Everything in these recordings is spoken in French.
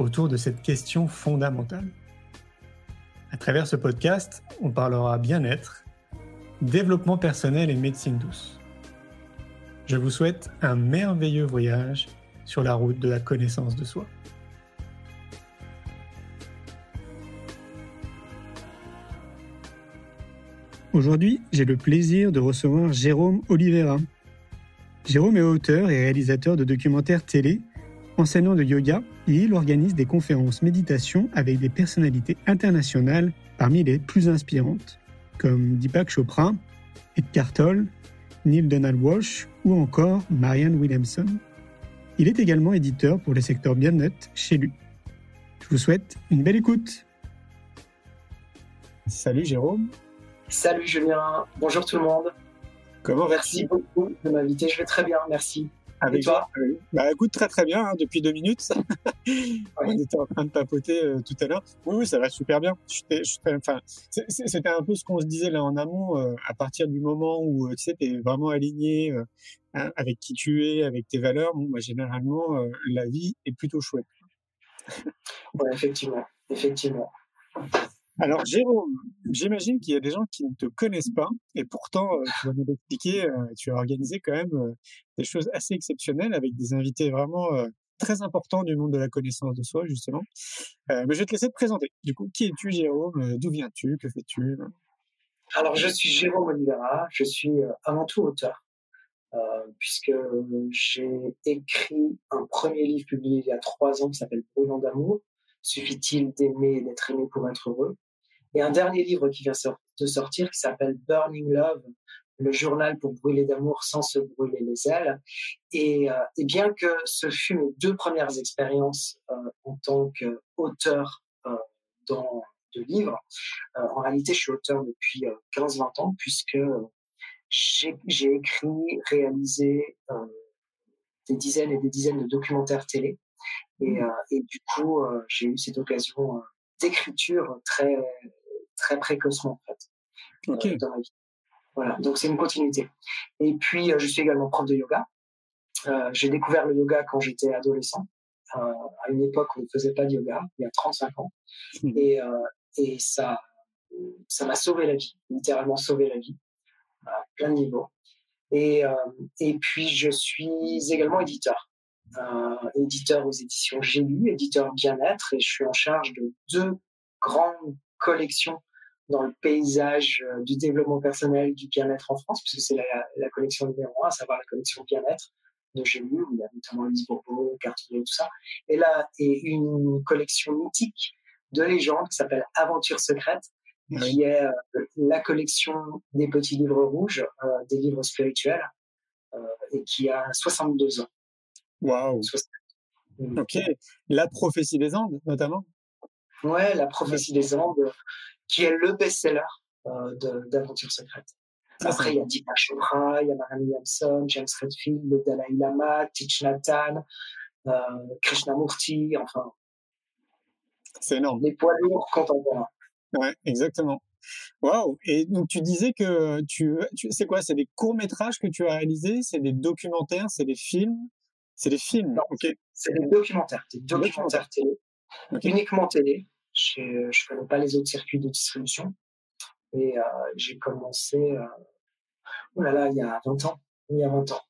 autour de cette question fondamentale. À travers ce podcast, on parlera bien-être, développement personnel et médecine douce. Je vous souhaite un merveilleux voyage sur la route de la connaissance de soi. Aujourd'hui, j'ai le plaisir de recevoir Jérôme Oliveira. Jérôme est auteur et réalisateur de documentaires télé. Enseignant de yoga, il organise des conférences méditation avec des personnalités internationales parmi les plus inspirantes, comme Deepak Chopra, Ed Tolle, Neil Donald Walsh ou encore Marianne Williamson. Il est également éditeur pour le secteur bien-être chez lui. Je vous souhaite une belle écoute. Salut Jérôme. Salut Julien, bonjour tout le monde. Comment Merci beaucoup de m'inviter, je vais très bien, merci. Avec toi Bah écoute, très très bien, hein, depuis deux minutes. On était en train de papoter euh, tout à l'heure. Oui, oui, ça va super bien. Enfin, c'était un peu ce qu'on se disait là en amont, euh, à partir du moment où euh, tu sais, es vraiment aligné hein, avec qui tu es, avec tes valeurs. Bon, bah, généralement, la vie est plutôt chouette. oui, effectivement, effectivement. Alors, Jérôme, j'imagine qu'il y a des gens qui ne te connaissent pas, et pourtant, euh, tu vas nous l'expliquer, euh, tu as organisé quand même euh, des choses assez exceptionnelles avec des invités vraiment très importants du monde de la connaissance de soi, justement. mais je vais te laisser te présenter. Du coup, qui es-tu, Jérôme? D'où viens-tu? Que fais-tu? Alors, je suis Jérôme Olivera, je suis avant tout auteur, puisque j'ai écrit un premier livre publié il y a trois ans qui s'appelle Brûlant d'amour. Suffit-il d'aimer et d'être aimé pour être heureux? Et un dernier livre qui vient de sortir qui s'appelle Burning Love, le journal pour brûler d'amour sans se brûler les ailes. Et, euh, et, bien que ce fut mes deux premières expériences euh, en tant qu'auteur euh, dans de livres, euh, en réalité, je suis auteur depuis 15-20 euh, ans puisque j'ai écrit, réalisé des dizaines et des dizaines de documentaires télé. Et, mmh. et du coup, j'ai eu cette occasion d'écriture très très précocement en fait euh, dans ma vie. Voilà, donc c'est une continuité. Et puis euh, je suis également prof de yoga. Euh, j'ai découvert le yoga quand j'étais adolescent, à une époque où on ne faisait pas de yoga, il y a 35 ans, mmh. et, et ça ça m'a sauvé la vie, littéralement sauvé la vie, à plein de niveaux. Et, et puis je suis également éditeur. éditeur aux éditions J'ai lu, éditeur bien-être, et je suis en charge de deux grandes collections dans le paysage euh, du développement personnel, du bien-être en France, puisque c'est la, collection numéro un, à savoir la collection bien-être de où il y a notamment Lise Bourbeau, Cartier, tout ça. Et là, est une collection mythique de légendes qui s'appelle Aventure secrète, qui est euh, la collection des petits livres rouges, euh, des livres spirituels, et qui a 62 ans. Waouh Ok. La prophétie des Andes, notamment? Ouais, La prophétie des Andes, qui est le best-seller euh, d'Aventure secrète. Après, il y a Deepak Chopra, il y a Marianne Williamson, James Redfield, le Dalai Lama, Thich Nhat Hanh, euh, Krishnamurti, enfin. C'est énorme. Les poids lourds contemporains. Ouais, exactement. Waouh Et donc tu disais que tu, tu c'est quoi? C'est des courts métrages que tu as réalisés? C'est des documentaires? C'est des films? C'est des films? Non, ok. C'est des documentaires, des documentaires télé, uniquement télé. Je ne connais pas les autres circuits de distribution. Et euh, j'ai commencé, euh, oh là là, il y a 20 ans. Il y a 20 ans.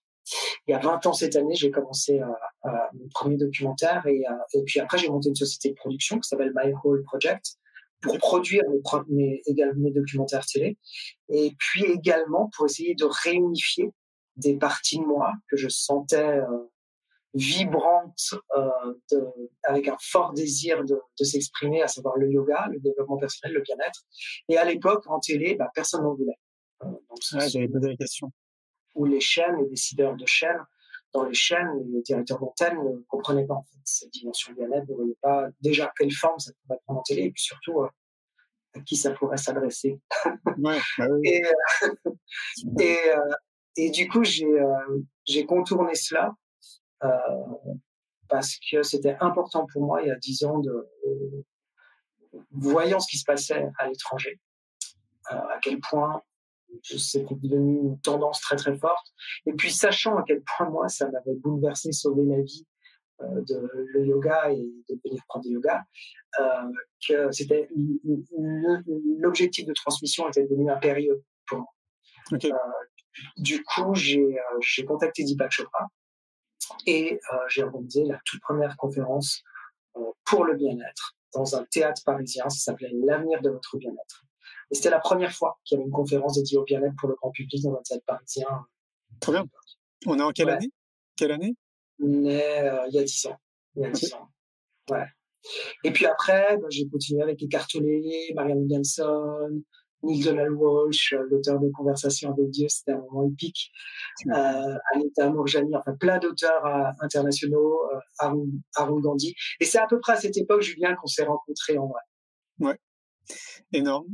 Il y a 20 ans cette année, j'ai commencé euh, mon premier documentaire et, et puis après j'ai monté une société de production qui s'appelle My Whole Project pour produire mes, mes, mes documentaires télé et puis également pour essayer de réunifier des parties de moi que je sentais vibrante, euh, de, avec un fort désir de, de s'exprimer, à savoir le yoga, le développement personnel, le bien-être. Et à l'époque, en télé, bah, personne n'en voulait. Euh, j'avais posé la question. Où les chaînes, les décideurs de chaînes, dans les chaînes, les directeurs d'antenne ne comprenaient pas en fait cette dimension bien-être, ne voyaient pas déjà quelle forme ça pourrait prendre en télé, et puis surtout à qui ça pourrait s'adresser. Ouais, bah oui. et, euh, et, euh, et, du coup, j'ai j'ai contourné cela parce que c'était important pour moi il y a dix ans de voyant ce qui se passait à l'étranger, à quel point c'était devenu une tendance très très forte. Et puis sachant à quel point moi ça m'avait bouleversé, sauvé la vie euh, de le yoga et de venir prendre du yoga, euh, que c'était l'objectif de transmission était devenu impérieux pour moi. Okay. Euh, du coup, j'ai j'ai contacté Deepak Chopra et j'ai organisé la toute première conférence pour le bien-être dans un théâtre parisien. Ça s'appelait L'avenir de votre bien-être. Et c'était la première fois qu'il y avait une conférence dédiée au bien-être pour le grand public dans un théâtre parisien. Très bien. On est en quelle année? Quelle année? Euh, il y a dix ans. Il y a dix ans. Ouais. Et puis après, ben, j'ai continué avec Écartelé, Marianne Williamson, Neil Donald Walsh, euh, l'auteur de Conversations avec Dieu, c'était un moment épique. Euh, Anita Mourjani, enfin plein d'auteurs euh, internationaux, euh, Arun, Arun Gandhi. Et c'est à peu près à cette époque, Julien, qu'on s'est rencontrés en vrai. Ouais. Énorme.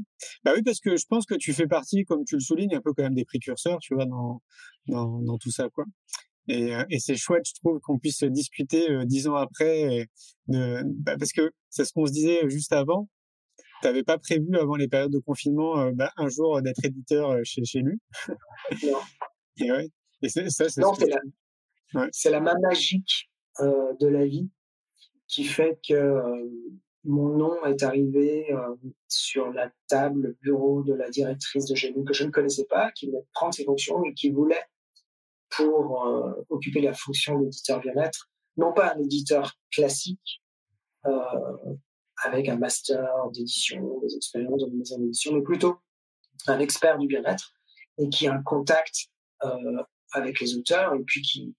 Bah oui, parce que je pense que tu fais partie, comme tu le soulignes, un peu quand même des précurseurs, tu vois, dans, dans, dans tout ça, quoi. Et, et c'est chouette, je trouve, qu'on puisse discuter euh, dix ans après, de, bah parce que c'est ce qu'on se disait juste avant. T'avais pas prévu avant les périodes de confinement euh, bah, un jour d'être éditeur chez chez lui? Non. et ouais. Et c'est ça, c'est. Non, c'est la, ouais. c'est la main magique de la vie qui fait que mon nom est arrivé euh, sur la table, le bureau de la directrice de Génie que je ne connaissais pas, qui voulait prendre ses fonctions et qui voulait, pour euh, occuper la fonction d'éditeur bien-être, non pas un éditeur classique euh, avec un master d'édition, des expériences dans une maison d'édition, mais plutôt un expert du bien-être et qui a un contact euh, avec les auteurs et puis qui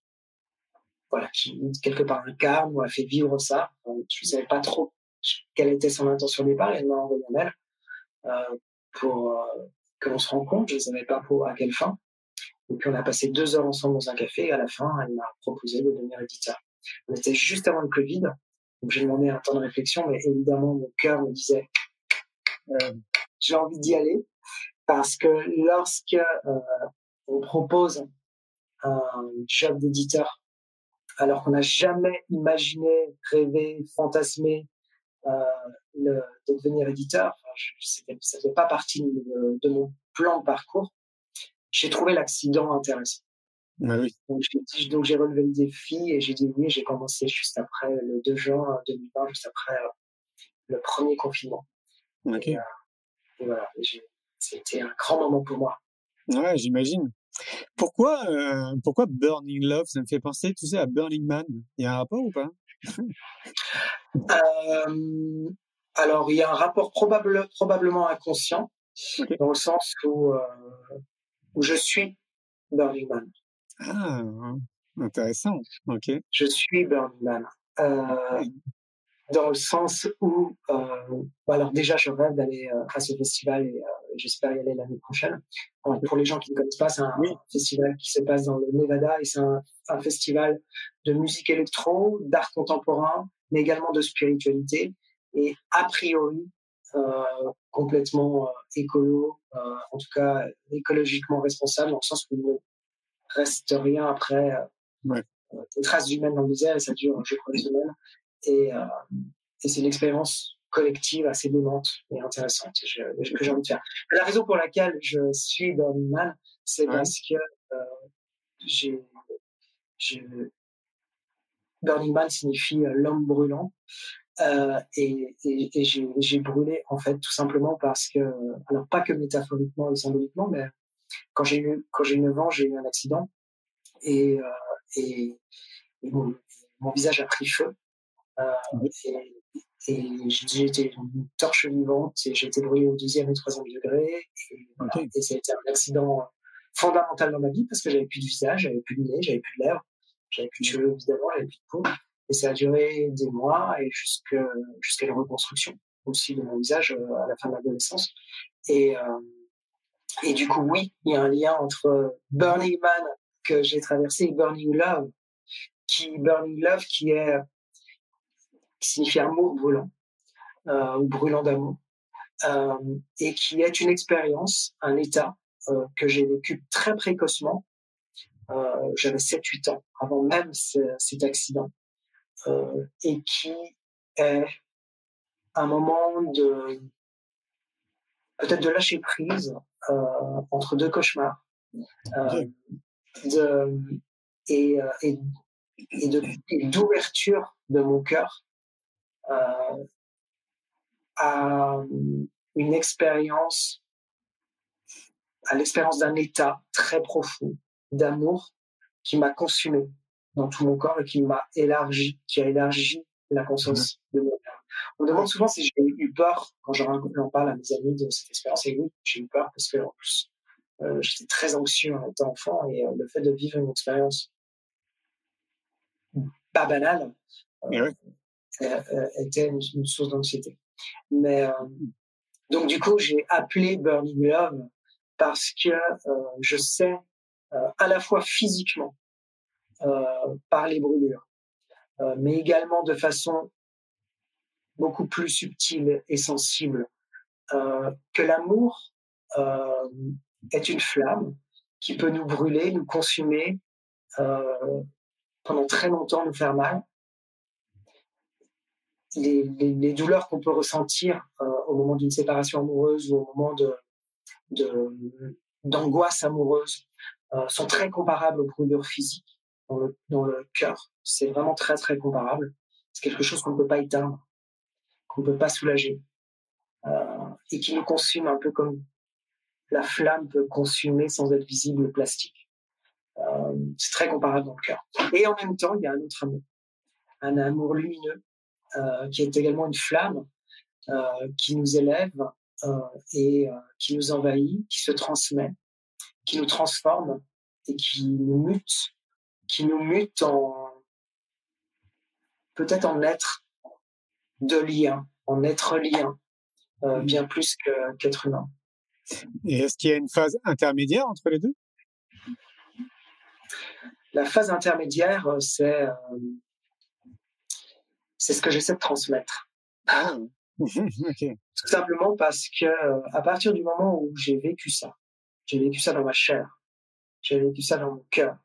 voilà qui quelque part incarne ou a fait vivre ça. Je ne savais pas trop quelle était son intention au départ. Elle m'a envoyé un mail euh, pour euh, que l'on se rencontre. Je ne savais pas pour à quelle fin. Et puis on a passé deux heures ensemble dans un café. Et à la fin, elle m'a proposé de devenir éditeur. On était juste avant le Covid. Donc j'ai demandé un temps de réflexion, mais évidemment mon cœur me disait euh, j'ai envie d'y aller parce que lorsque euh, on propose un job d'éditeur alors qu'on n'a jamais imaginé, rêvé, fantasmé euh, de devenir éditeur. Enfin, ça ne faisait pas partie de, mon plan de parcours. J'ai trouvé l'accident intéressant. Ah oui. Donc, j'ai, relevé le défi et j'ai dit oui. J'ai commencé juste après le 2 juin 2020, juste après euh, le premier confinement. Ok. Et, euh, et voilà, c'était un grand moment pour moi. Ouais, j'imagine. Pourquoi, euh, pourquoi Burning Love? Ça me fait penser, tu sais, à Burning Man. Il y a un rapport ou pas? Euh, Alors, il y a un rapport probable, probablement inconscient, okay. dans le sens où, où je suis Burning Man. Ah, intéressant. Ok. Je suis Burning Man. Euh, dans le sens où, euh, alors déjà, je rêve d'aller euh, à ce festival et euh, j'espère y aller l'année prochaine. Alors, pour les gens qui ne connaissent pas, c'est un oui. festival qui se passe dans le Nevada et c'est un, un, festival de musique électro, d'art contemporain, mais également de spiritualité et a priori euh, complètement écolo, en tout cas écologiquement responsable, dans le sens où reste rien après ouais. des traces humaines dans le désert et ça dure, je crois, une semaine. Et, euh, et c'est une expérience collective assez démente et intéressante que j'ai envie de faire. La raison pour laquelle je suis Burning Man, c'est ouais. parce que euh, j'ai, Burning Man signifie euh, l'homme brûlant. Euh, et, et, et j'ai brûlé en fait tout simplement parce que, alors pas que métaphoriquement et symboliquement, mais quand j'ai eu quand j'ai eu 9 ans, j'ai eu un accident et, euh, et, et mon, mon visage a pris feu. Euh, et, et été une torche vivante et j'ai été brûlé au deuxième et troisième degré. Et, voilà. okay. et ça a été un accident fondamental dans ma vie parce que j'avais plus de visage, j'avais plus de nez, j'avais plus de lèvres, j'avais plus de cheveux évidemment, j'avais plus de peau. Et ça a duré des mois et jusqu'à jusqu'à la reconstruction aussi de mon visage à la fin de l'adolescence. Et, euh, et du coup, oui, il y a un lien entre Burning Man que j'ai traversé et Burning Love qui Burning Love, qui est qui signifie amour brûlant euh, ou brûlant d'amour, euh, et qui est une expérience, un état euh, que j'ai vécu très précocement. Euh, J'avais 7-8 ans avant même ce, cet accident, euh, et qui est un moment de peut-être de lâcher prise euh, entre deux cauchemars. Euh, de, et, euh, et, d'ouverture de mon cœur euh, à une expérience à l'expérience d'un état très profond d'amour qui m'a consumé dans tout mon corps et qui m'a élargi, qui a élargi la conscience de mon cœur. On me demande souvent si j'ai eu peur quand j'en parle à mes amis de cette expérience. Et oui, j'ai eu peur parce que en plus, euh, j'étais très anxieux en étant enfant et euh, le fait de vivre une expérience pas banale euh, était une, une source d'anxiété. Mais donc du coup, j'ai appelé Burning Love parce que je sais à la fois physiquement par les brûlures, mais également de façon beaucoup plus subtile et sensible, euh, que l'amour euh, est une flamme qui peut nous brûler, nous consumer, euh, pendant très longtemps nous faire mal. Les, douleurs qu'on peut ressentir au moment d'une séparation amoureuse ou au moment d'angoisse amoureuse sont très comparables aux brûlures physiques dans le, dans le cœur. C'est vraiment très très comparable. C'est quelque chose qu'on ne peut pas éteindre qu'on peut pas soulager euh, et qui nous consume un peu comme la flamme peut consumer sans être visible le plastique. Euh, c'est très comparable dans le cœur. Et en même temps, il y a un autre amour, un amour lumineux euh, qui est également une flamme qui nous élève et qui nous envahit, qui se transmet, qui nous transforme et qui nous mute, qui nous mute en peut-être en être de lien, en être lien, euh, bien plus qu'être qu humain. Et est-ce qu'il y a une phase intermédiaire entre les deux? La phase intermédiaire, c'est euh, c'est ce que j'essaie de transmettre. Ah, okay. Tout simplement parce que à partir du moment où j'ai vécu ça, j'ai vécu ça dans ma chair, j'ai vécu ça dans mon cœur,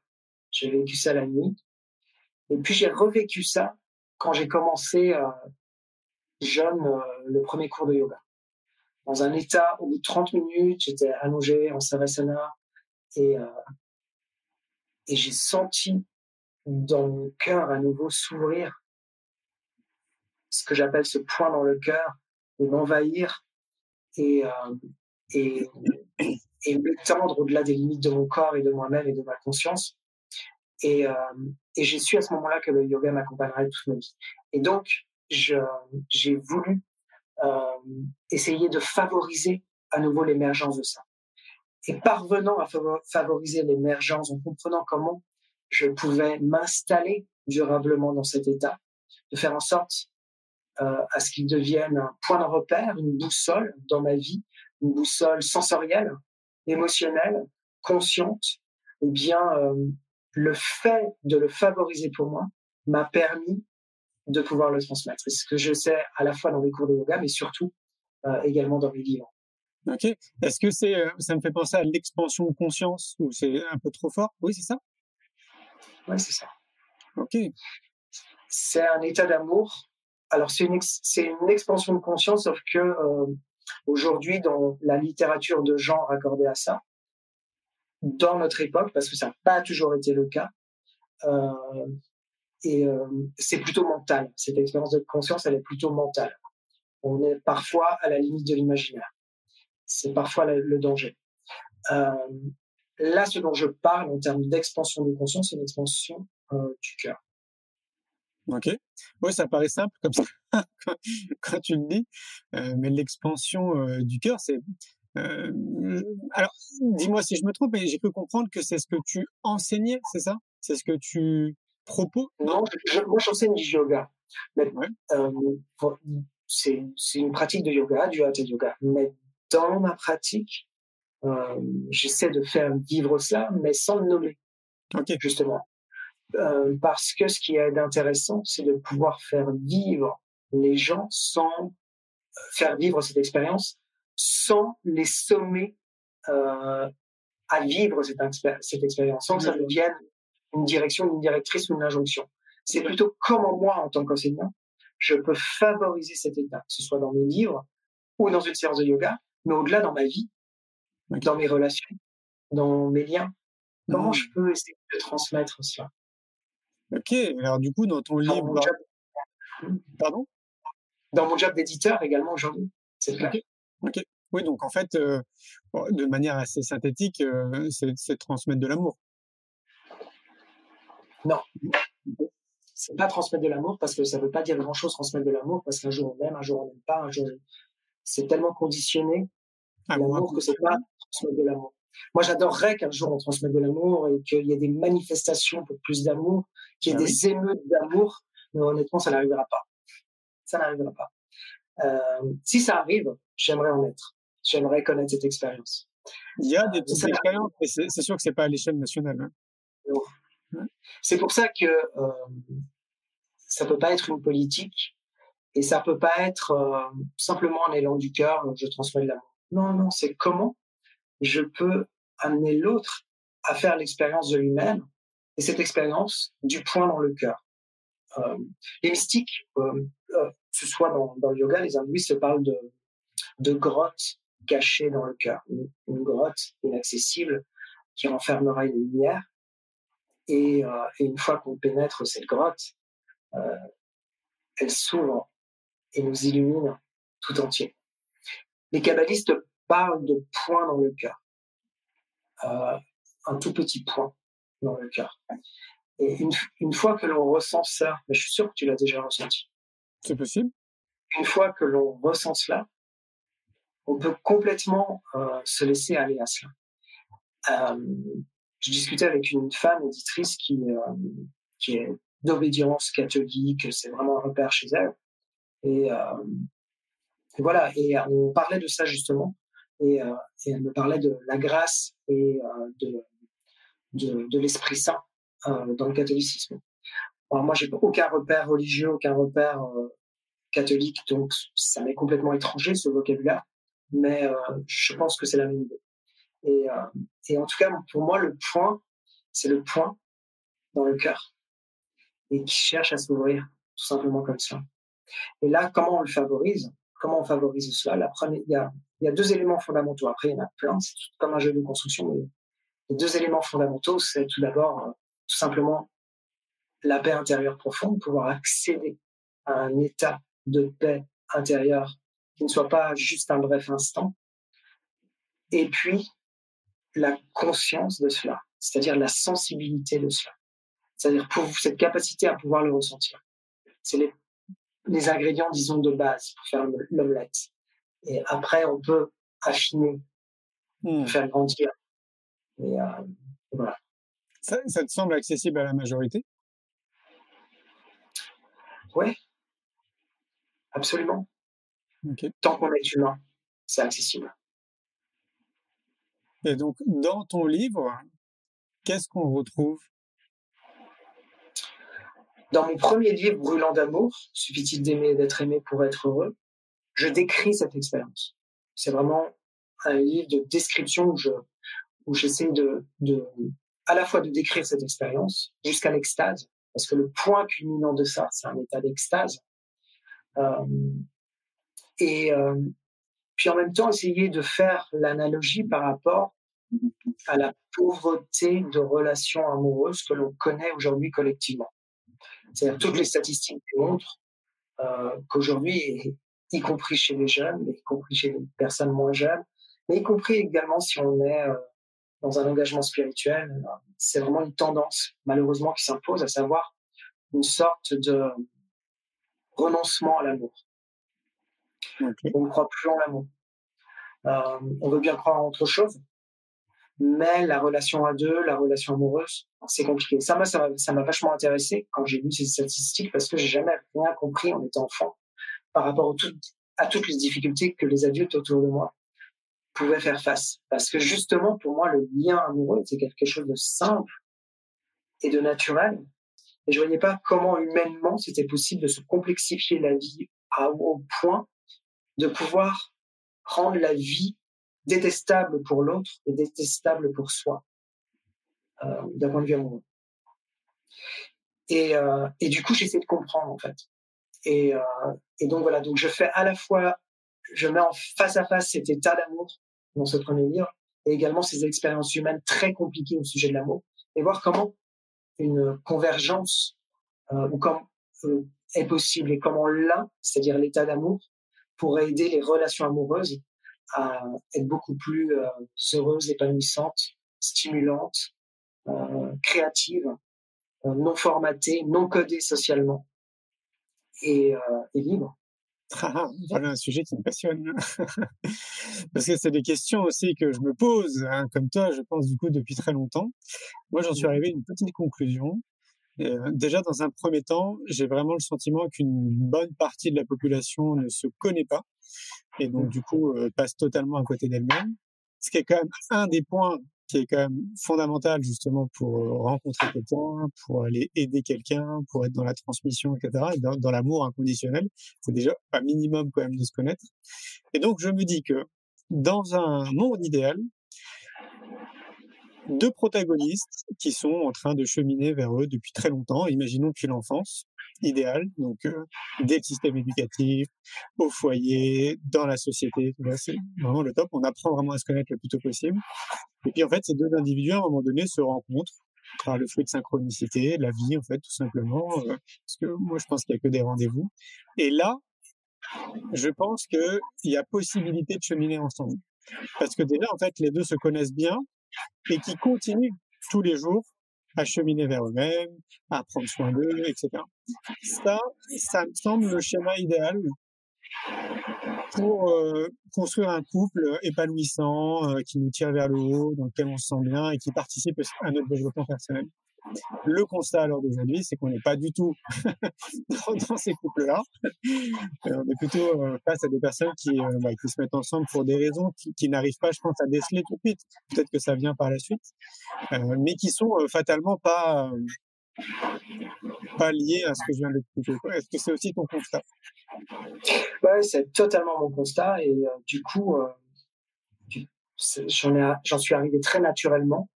j'ai vécu ça la nuit, et puis j'ai revécu ça quand j'ai commencé euh, jeune euh, le premier cours de yoga. Dans un état, au bout de 30 minutes, j'étais allongé en savasana et, euh, et j'ai senti dans mon cœur à nouveau s'ouvrir ce que j'appelle ce point dans le cœur et m'envahir et, euh, et, et au-delà des limites de mon corps et de moi-même et de ma conscience. Euh, et j'ai su à ce moment-là que le yoga m'accompagnerait toute ma vie. Et donc, j'ai voulu euh, essayer de favoriser à nouveau l'émergence de ça. Et parvenant à favoriser l'émergence en comprenant comment je pouvais m'installer durablement dans cet état, de faire en sorte euh, à ce qu'il devienne un point de repère, une boussole dans ma vie, une boussole sensorielle, émotionnelle, consciente, eh bien, euh, le fait de le favoriser pour moi m'a permis de pouvoir le transmettre. C'est ce que je sais à la fois dans mes cours de yoga, mais surtout euh, également dans mes livres. Ok. Est-ce que c'est, euh, ça me fait penser à l'expansion de conscience ou c'est un peu trop fort? Oui, c'est ça? Oui, c'est ça. Ok. C'est un état d'amour. Alors c'est une c'est une expansion de conscience, sauf que euh, aujourd'hui dans la littérature de genre accordée à ça, dans notre époque, parce que ça n'a pas toujours été le cas, et euh, c'est plutôt mental. Cette expérience de conscience, elle est plutôt mentale. On est parfois à la limite de l'imaginaire. C'est parfois le, danger. Euh, là, ce dont je parle en termes d'expansion de conscience, c'est une expansion euh, du cœur. Ok. Oui, ça paraît simple comme ça quand, tu le dis, mais l'expansion du cœur, c'est. Alors, dis-moi si je me trompe, mais j'ai pu comprendre que c'est ce que tu enseignais, c'est ça? C'est ce que tu propos Non, je, moi j'enseigne du yoga. Ouais. euh, c'est une pratique de yoga, du hatha yoga. Mais dans ma pratique, euh, j'essaie de faire vivre ça, mais sans le nommer. Okay. Justement. euh, parce que ce qui est intéressant, c'est de pouvoir faire vivre les gens sans faire vivre cette expérience sans les sommer à vivre cette expérience, sans que ça devienne une direction, une directrice ou une injonction. C'est plutôt comment moi, en tant qu'enseignant, je peux favoriser cet état, que ce soit dans mes livres ou dans une séance de yoga, mais au-delà dans ma vie, dans mes relations, dans mes liens. Comment mmh. je peux essayer de transmettre cela Ok, alors du coup, dans ton livre... Pardon? Dans mon job d'éditeur également aujourd'hui, c'est clair. Ok. Oui, donc en fait, euh, de manière assez synthétique, euh, c'est transmettre de l'amour. Non. C'est pas transmettre de l'amour parce que ça veut pas dire grand chose transmettre de l'amour parce qu'un jour on aime, un jour on n'aime pas, un jour c'est tellement conditionné ah, l'amour que c'est pas transmettre de l'amour. Moi, j'adorerais qu'un jour on transmette de l'amour et qu'il y ait des manifestations pour plus d'amour, qu'il y ait ah des émeutes d'amour, mais honnêtement, ça n'arrivera pas. Ça n'arrivera pas. Euh, si ça arrive, j'aimerais en être. J'aimerais connaître cette expérience. Il y a des petites expériences, mais c'est sûr que c'est pas à l'échelle nationale. Hein. C'est pour ça que euh, ça peut pas être une politique et ça peut pas être euh, simplement un élan du cœur, je transmets l'amour. Non, non, c'est comment je peux amener l'autre à faire l'expérience de lui-même et cette expérience du point dans le cœur. Euh, les mystiques, euh, euh, ce soit dans, le yoga, les hindouistes se parlent de, de grottes cachées dans le cœur, une, grotte inaccessible qui enfermera une lumière. Et, euh, et une fois qu'on pénètre cette grotte, euh, elle s'ouvre et nous illumine tout entier. Les kabbalistes parlent de points dans le cœur, euh, un tout petit point dans le cœur. Et une, une fois que l'on ressent ça, mais je suis sûr que tu l'as déjà ressenti. C'est possible. Une fois que l'on ressent cela, on peut complètement euh, se laisser aller à cela. Euh, je discutais avec une femme éditrice qui, euh, qui est d'obédience catholique, c'est vraiment un repère chez elle. Et, euh, voilà, et on parlait de ça justement, et, euh, et elle me parlait de la grâce et de, de, de l'Esprit Saint euh, dans le catholicisme. Alors moi, j'ai aucun repère religieux, aucun repère euh, catholique, donc ça m'est complètement étranger ce vocabulaire, mais euh, je pense que c'est la même idée. Et, et en tout cas, pour moi, le point, c'est le point dans le cœur et qui cherche à s'ouvrir tout simplement comme ça. Et là, comment on le favorise? Comment on favorise cela? La première, il y a, deux éléments fondamentaux. Après, il y en a plein. C'est comme un jeu de construction. Les deux éléments fondamentaux, c'est tout d'abord tout simplement la paix intérieure profonde, pouvoir accéder à un état de paix intérieure qui ne soit pas juste un bref instant. Et puis, la conscience de cela, c'est-à-dire la sensibilité de cela, c'est-à-dire pour cette capacité à pouvoir le ressentir. C'est les, les ingrédients, disons, de base pour faire l'omelette. Et après, on peut affiner, mmh. faire grandir. Et euh, voilà. Ça, ça, te semble accessible à la majorité? Oui, absolument. Tant qu'on est humain, c'est accessible. Et donc, dans ton livre, qu'est-ce qu'on retrouve? Dans mon premier livre, Brûlant d'amour, suffit-il d'aimer et d'être aimé pour être heureux, je décris cette expérience. C'est vraiment un livre de description où je où j'essaie de, de à la fois de décrire cette expérience jusqu'à l'extase, parce que le point culminant de ça, c'est un état d'extase. Euh, et euh, puis en même temps, essayer de faire l'analogie par rapport à la pauvreté de relations amoureuses que l'on connaît aujourd'hui collectivement. C'est-à-dire toutes les statistiques montrent euh, qu'aujourd'hui, y compris chez les jeunes, y compris chez les personnes moins jeunes, mais y compris également si on est euh, dans un engagement spirituel, c'est vraiment une tendance, malheureusement, qui s'impose, à savoir une sorte de renoncement à l'amour. On ne croit plus en l'amour. Euh, on veut bien croire en autre chose, mais la relation à deux, la relation amoureuse, c'est compliqué. Ça m'a ça m'a vachement intéressé quand j'ai lu ces statistiques parce que j'ai jamais rien compris en étant enfant par rapport à toutes les difficultés que les adultes autour de moi pouvait faire face. Parce que justement, pour moi, le lien amoureux, c'est quelque chose de simple et de naturel Et je voyais pas comment humainement c'était possible de se complexifier la vie au point de pouvoir rendre la vie détestable pour l'autre et détestable pour soi, euh, d'un point de vue amoureux. Et, euh, et du coup, j'essaie de comprendre en fait. Et, euh, et donc voilà, donc je fais à la fois, je mets en face à face cet état d'amour dans ce premier livre, et également ces expériences humaines très compliquées au sujet de l'amour, et voir comment une convergence euh, ou comme, est possible et comment l'un, c'est-à-dire l'état d'amour, pourrait aider les relations amoureuses à être beaucoup plus euh, heureuses, épanouissantes, stimulantes, euh, créatives, euh, non formatées, non codées socialement et, et libres. Ah, voilà un sujet qui me passionne. Parce que c'est des questions aussi que je me pose, hein, comme toi, je pense du coup depuis très longtemps. Moi, j'en suis arrivé à une petite conclusion. Euh, déjà, dans un premier temps, j'ai vraiment le sentiment qu'une bonne partie de la population ne se connaît pas et donc du coup euh, passe totalement à côté d'elle-même. Ce qui est quand même un des points qui est quand même fondamental justement pour euh, rencontrer quelqu'un, pour aller aider quelqu'un, pour être dans la transmission, etc. Et dans, dans l'amour inconditionnel, c'est déjà un minimum quand même de se connaître. Et donc je me dis que dans un monde idéal, deux protagonistes qui sont en train de cheminer vers eux depuis très longtemps, imaginons depuis l'enfance, idéal, donc euh, dès le système éducatif, au foyer, dans la société, c'est vraiment le top. On apprend vraiment à se connaître le plus tôt possible. Et puis en fait, ces deux individus à un moment donné se rencontrent par le fruit de synchronicité, la vie en fait tout simplement, euh, parce que moi je pense qu'il y a que des rendez-vous. Et là, je pense qu'il y a possibilité de cheminer ensemble. Parce que déjà, en fait, les deux se connaissent bien, et qui continuent tous les jours à cheminer vers eux-mêmes, à prendre soin d'eux, etc. Ça, ça me semble le schéma idéal pour euh, construire un couple épanouissant, euh, qui nous tire vers le haut, dans lequel on se sent bien et qui participe à notre développement personnel. Le constat alors d'aujourd'hui, c'est qu'on n'est pas du tout dans, ces couples-là. Euh, on est plutôt euh, face à des personnes qui, euh, bah, qui se mettent ensemble pour des raisons qui, n'arrivent pas, je pense, à déceler tout de suite. Peut-être que ça vient par la suite, mais qui sont fatalement pas pas à ce que je viens d'expliquer. Est-ce que c'est aussi ton constat? Ouais, c'est totalement mon constat et du coup, j'en suis arrivé très naturellement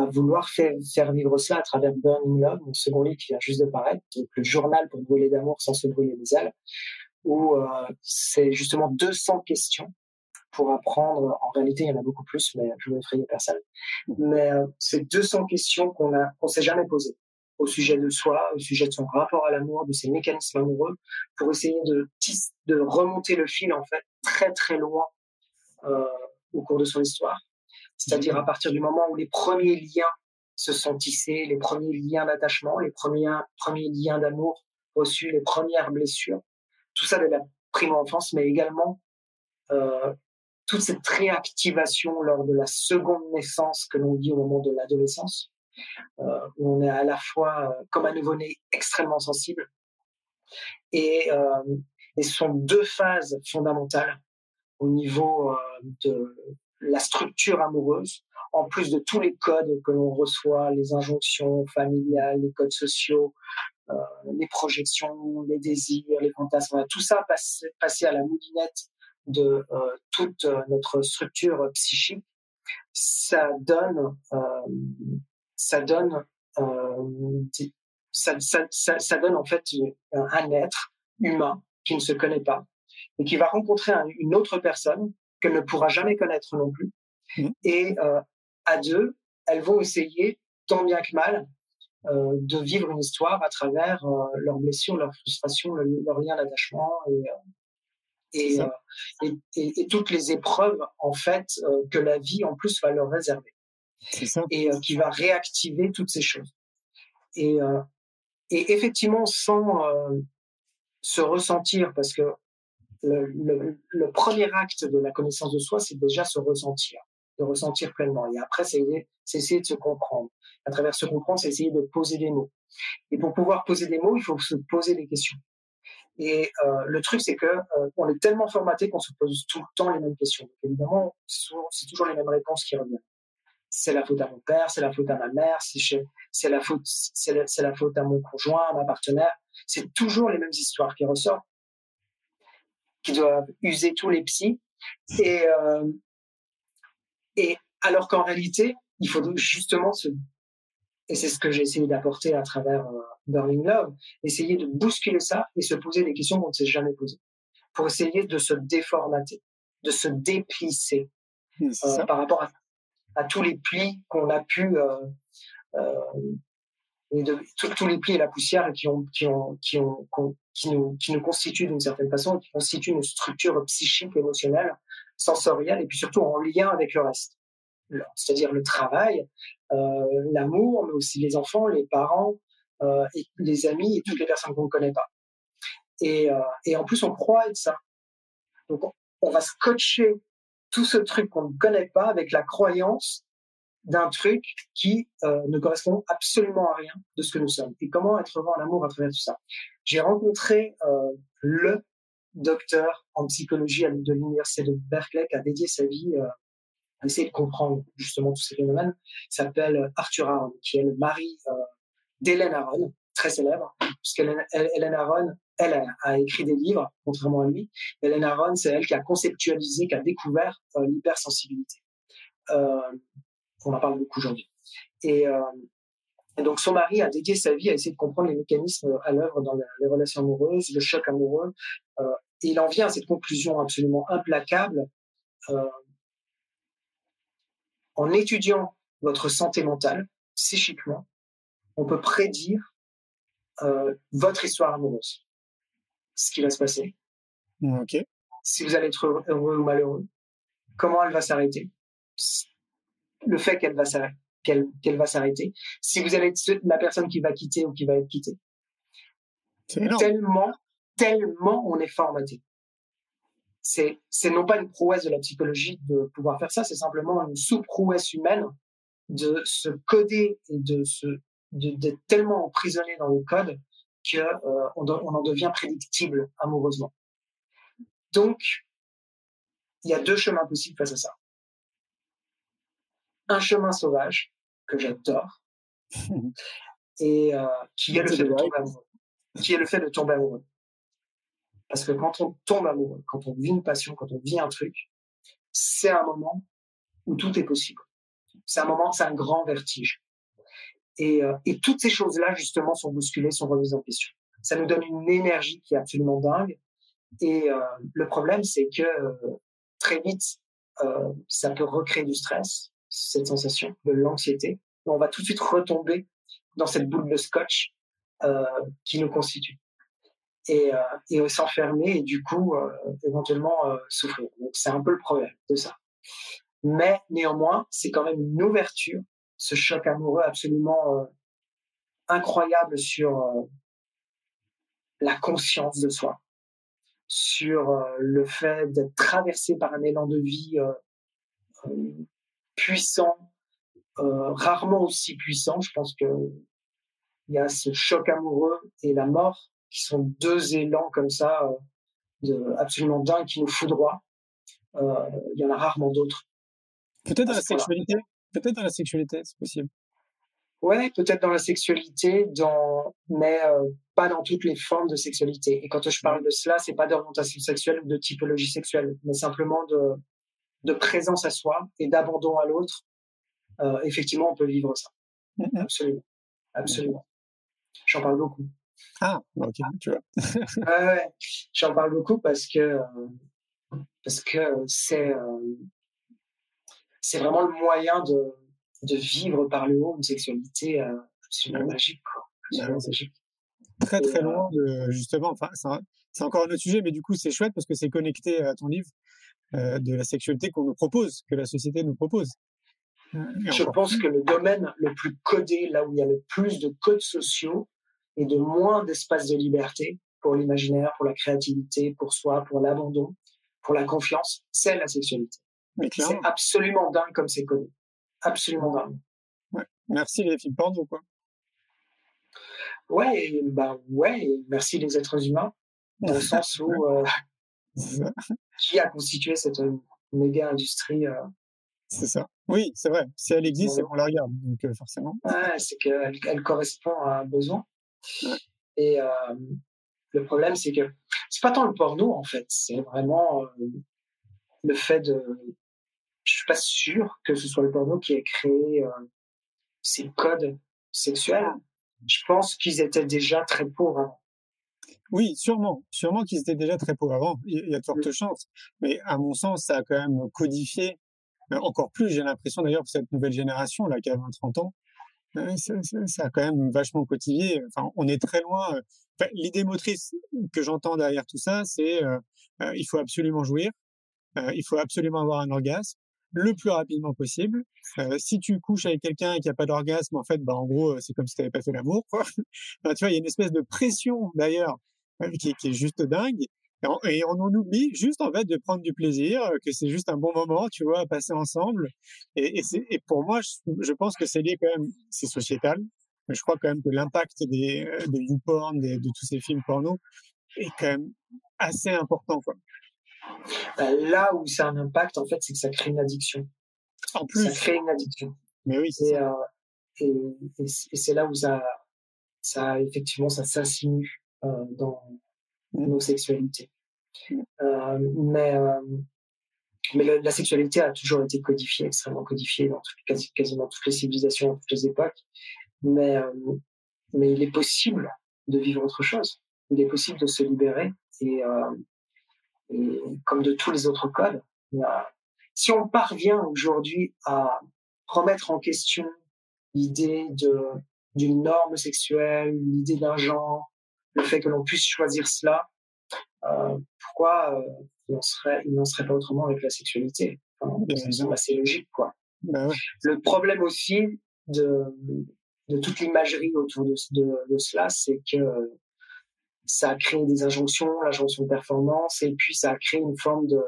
à vouloir faire, vivre cela à travers Burning Love, mon second livre qui vient juste de paraître, le journal pour brûler d'amour sans se brûler les ailes, où euh, c'est justement 200 questions pour apprendre. En réalité, il y en a beaucoup plus, mais je ne vais effrayer personne. Mais euh, c'est 200 questions qu'on a, qu'on s'est jamais posées au sujet de soi, au sujet de son rapport à l'amour, de ses mécanismes amoureux, pour essayer de, de remonter le fil en fait très très loin euh, au cours de son histoire. C'est-à-dire à partir du moment où les premiers liens se sont tissés, les premiers liens d'attachement, les premiers, premiers liens d'amour reçus, les premières blessures, tout ça de la prime enfance, mais également euh, toute cette réactivation lors de la seconde naissance que l'on vit au moment de l'adolescence, euh, où on est à la fois euh, comme un nouveau-né extrêmement sensible. Et, et ce sont deux phases fondamentales au niveau de la structure amoureuse, en plus de tous les codes que l'on reçoit, les injonctions familiales, les codes sociaux, euh, les projections, les désirs, les fantasmes, tout ça passe, passé à la moulinette de euh, toute notre structure psychique, ça donne, euh, ça donne, euh, ça, ça, ça, ça, donne en fait un, être humain qui ne se connaît pas, et qui va rencontrer un, une autre personne qu'elle ne pourra jamais connaître non plus. Mmh. Et euh, à deux, elles vont essayer, tant bien que mal, euh, de vivre une histoire à travers euh, leurs blessures, leurs frustrations, le, leur lien d'attachement et, et, et, et, toutes les épreuves en fait que la vie en plus va leur réserver. Et qui va réactiver toutes ces choses. Et effectivement, sans se ressentir, parce que le, le, le, premier acte de la connaissance de soi, c'est déjà se ressentir, de ressentir pleinement. Et après, c'est essayer de se comprendre. À travers se comprendre, c'est essayer de poser des mots. Et pour pouvoir poser des mots, il faut se poser des questions. Et euh, le truc, c'est que euh, on est tellement formaté qu'on se pose tout le temps les mêmes questions. Évidemment, c'est toujours les mêmes réponses qui reviennent. c'est la faute à mon père, c'est la faute à ma mère, c'est la faute, c'est la, faute à mon conjoint, à ma partenaire. C'est toujours les mêmes histoires qui ressortent, qui doivent user tous les psys. Et, euh, et alors qu'en réalité, il faut justement se, et c'est ce que j'ai essayé d'apporter à travers euh, Burning Love, essayer de bousculer ça et se poser des questions qu'on ne s'est jamais posées, pour essayer de se déformater, de se déplisser euh, par rapport à à tous les plis qu'on a pu euh, et de, tous les plis et la poussière qui nous constituent d'une certaine façon qui constituent une structure psychique émotionnelle sensorielle et puis surtout en lien avec le reste. C'est-à-dire le travail euh, l'amour mais aussi les enfants les parents euh, les amis et toutes les personnes qu'on ne connaît pas. Et, euh, et en plus on croit être ça. Donc on, on va scotcher tout ce truc qu'on ne connaît pas avec la croyance d'un truc qui euh, ne correspond absolument à rien de ce que nous sommes. Et comment être heureux en amour à travers tout ça? J'ai rencontré euh, le docteur en psychologie de l'université de Berkeley qui a dédié sa vie euh, à essayer de comprendre justement tous ces phénomènes. Il s'appelle Arthur Aron, qui est le mari d'Hélène Aron, très célèbre, puisqu'Hélène Hélène Aron elle a, écrit des livres, contrairement à lui. Hélène Aron, c'est elle qui a conceptualisé, qui a découvert l'hypersensibilité. On en parle beaucoup aujourd'hui. Et, euh, et, donc son mari a dédié sa vie à essayer de comprendre les mécanismes à l'œuvre dans les relations amoureuses, le choc amoureux. Euh, et il en vient à cette conclusion absolument implacable. Euh, en étudiant votre santé mentale, psychiquement, on peut prédire votre histoire amoureuse ce qui va se passer. Ok. Si vous allez être heureux ou malheureux, comment elle va s'arrêter, le fait qu'elle va s'arrêter, qu'elle va s'arrêter, si vous allez être la personne qui va quitter ou qui va être quittée. Tellement, tellement on est formaté. C'est, c'est non pas une prouesse de la psychologie de pouvoir faire ça, c'est simplement une sous-prouesse humaine de se coder et de se, d'être tellement emprisonné dans le code qu'on euh, on en devient prédictible amoureusement. Donc, il y a deux chemins possibles face à ça. Un chemin sauvage que j'adore et euh, qui est le fait de tomber amoureux. Qui est le fait de tomber amoureux. Parce que quand on tombe amoureux, quand on vit une passion, quand on vit un truc, c'est un moment où tout est possible. C'est un moment, c'est un grand vertige. Et, euh, et toutes ces choses-là, justement, sont bousculées, sont remises en question. Ça nous donne une énergie qui est absolument dingue. Et euh, le problème, c'est que très vite, ça peut recréer du stress, cette sensation de l'anxiété. On va tout de suite retomber dans cette boule de scotch euh, qui nous constitue et, et s'enfermer et du coup éventuellement souffrir. Donc c'est un peu le problème de ça. Mais néanmoins, c'est quand même une ouverture ce choc amoureux absolument euh, incroyable sur euh, la conscience de soi, sur euh, le fait d'être traversé par un élan de vie puissant, rarement aussi puissant. Je pense que il y a ce choc amoureux et la mort qui sont deux élans comme ça de absolument dingues qui nous foudroient. il y en a rarement d'autres. Peut-être dans la sexualité. Peut-être dans la sexualité, c'est possible. Ouais, peut-être dans la sexualité, dans... mais euh, pas dans toutes les formes de sexualité. Et quand je parle de cela, c'est pas d'orientation sexuelle ou de typologie sexuelle, mais simplement de, de présence à soi et d'abandon à l'autre. Euh, effectivement, on peut vivre ça. Absolument. Absolument. J'en parle beaucoup. Ah, ok, tu vois. ouais, j'en parle beaucoup parce que euh, parce que c'est euh, c'est vraiment le moyen de, de vivre par le haut une sexualité absolument magique. Quoi. Absolument magique. Très très loin de justement, enfin c'est encore un autre sujet, mais du coup c'est chouette parce que c'est connecté à ton livre de la sexualité qu'on nous propose, que la société nous propose. Euh, Je pense que le domaine le plus codé, là où il y a le plus de codes sociaux et de moins d'espace de liberté pour l'imaginaire, pour la créativité, pour soi, pour l'abandon, pour la confiance, c'est la sexualité. C'est absolument dingue comme c'est connu. Absolument dingue. Ouais. Merci les films porno, quoi? Ouais, bah ouais, merci les êtres humains, dans le sens où euh, qui a constitué cette méga industrie euh, C'est ça. Oui, c'est vrai. Si elle existe, c'est qu'on la regarde, donc euh, forcément. Ouais, c'est qu'elle elle correspond à un besoin. Et euh, le problème, c'est que c'est pas tant le porno en fait, c'est vraiment euh, le fait de. Je suis pas sûr que ce soit le porno qui ait créé euh, ces codes sexuels. Je pense qu'ils étaient déjà très pauvres. Oui, sûrement, sûrement qu'ils étaient déjà très pauvres avant. Il y a de fortes chances, mais à mon sens, ça a quand même codifié encore plus. J'ai l'impression d'ailleurs que cette nouvelle génération là qui a 20-30 ans, ça, ça, ça, a quand même vachement quotidié. Enfin, on est très loin. Enfin, L'idée motrice que j'entends derrière tout ça, c'est euh, euh, il faut absolument jouir, euh, il faut absolument avoir un orgasme le plus rapidement possible. Euh, si tu couches avec quelqu'un qui a pas d'orgasme, en fait, bah en gros, c'est comme si tu n'avais pas fait l'amour. Enfin, tu vois, il y a une espèce de pression d'ailleurs qui, qui, est juste dingue. Et on, en oublie juste en fait de prendre du plaisir, que c'est juste un bon moment, tu vois, à passer ensemble. Et, et, et pour moi, je, pense que c'est lié quand même, c'est sociétal. Je crois quand même que l'impact des de YouPorn, des, de tous ces films porno, est quand même assez important. Quoi. Bah, là où ça a un impact, en fait, c'est que ça crée une addiction. En plus. Ça crée une addiction. Mais oui. Et, euh, et, et c'est là où ça, ça effectivement, ça s'insinue euh, dans mmh. nos sexualités. Euh, mais euh, mais le, la sexualité a toujours été codifiée, extrêmement codifiée dans quasi, quasiment toutes les civilisations, dans toutes les époques. Mais mais il est possible de vivre autre chose. Il est possible de se libérer et, et comme de tous les autres codes, si on parvient aujourd'hui à remettre en question l'idée d'une norme sexuelle, l'idée d'un genre, le fait que l'on puisse choisir cela, euh, pourquoi euh, il n'en serait, pas autrement avec la sexualité? Enfin, C'est assez logique, quoi. Ben ouais. Le problème aussi de, de toute l'imagerie autour de, de, de cela, c'est que ça a créé des injonctions, l'injonction de performance, et puis ça a créé une forme de,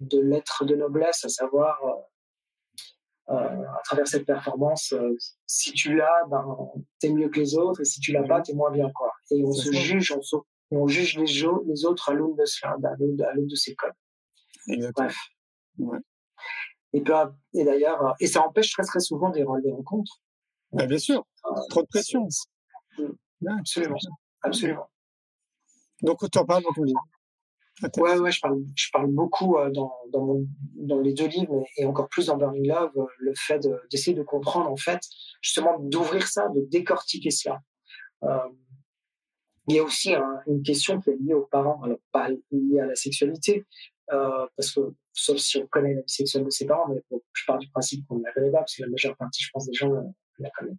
de lettre de noblesse, à savoir, euh, euh, à travers cette performance, euh, si tu l'as, ben, t'es mieux que les autres, et si tu l'as pas, t'es moins bien, quoi. Et on se juge, on, se, on juge les, les autres à l'aune de cela, à l'aune de ces codes. Exactement. Bref. Ouais. Et, et d'ailleurs, et ça empêche très très souvent des, des rencontres. Ben, bien sûr, trop de pression. Absolument, absolument. Donc, tu en parles dans ton livre. Ouais, ouais, je parle, je parle beaucoup euh, dans, dans, les deux livres et encore plus dans Burning Love, euh, le fait d'essayer de, comprendre, en fait, justement, d'ouvrir ça, de décortiquer cela. Euh, il y a aussi un, une question qui est liée aux parents, alors pas liée à la sexualité, parce que, sauf si on connaît la vie sexuelle de ses parents, mais je pars du principe qu'on ne la connaît pas, parce que la majeure partie, je pense, des gens la connaissent.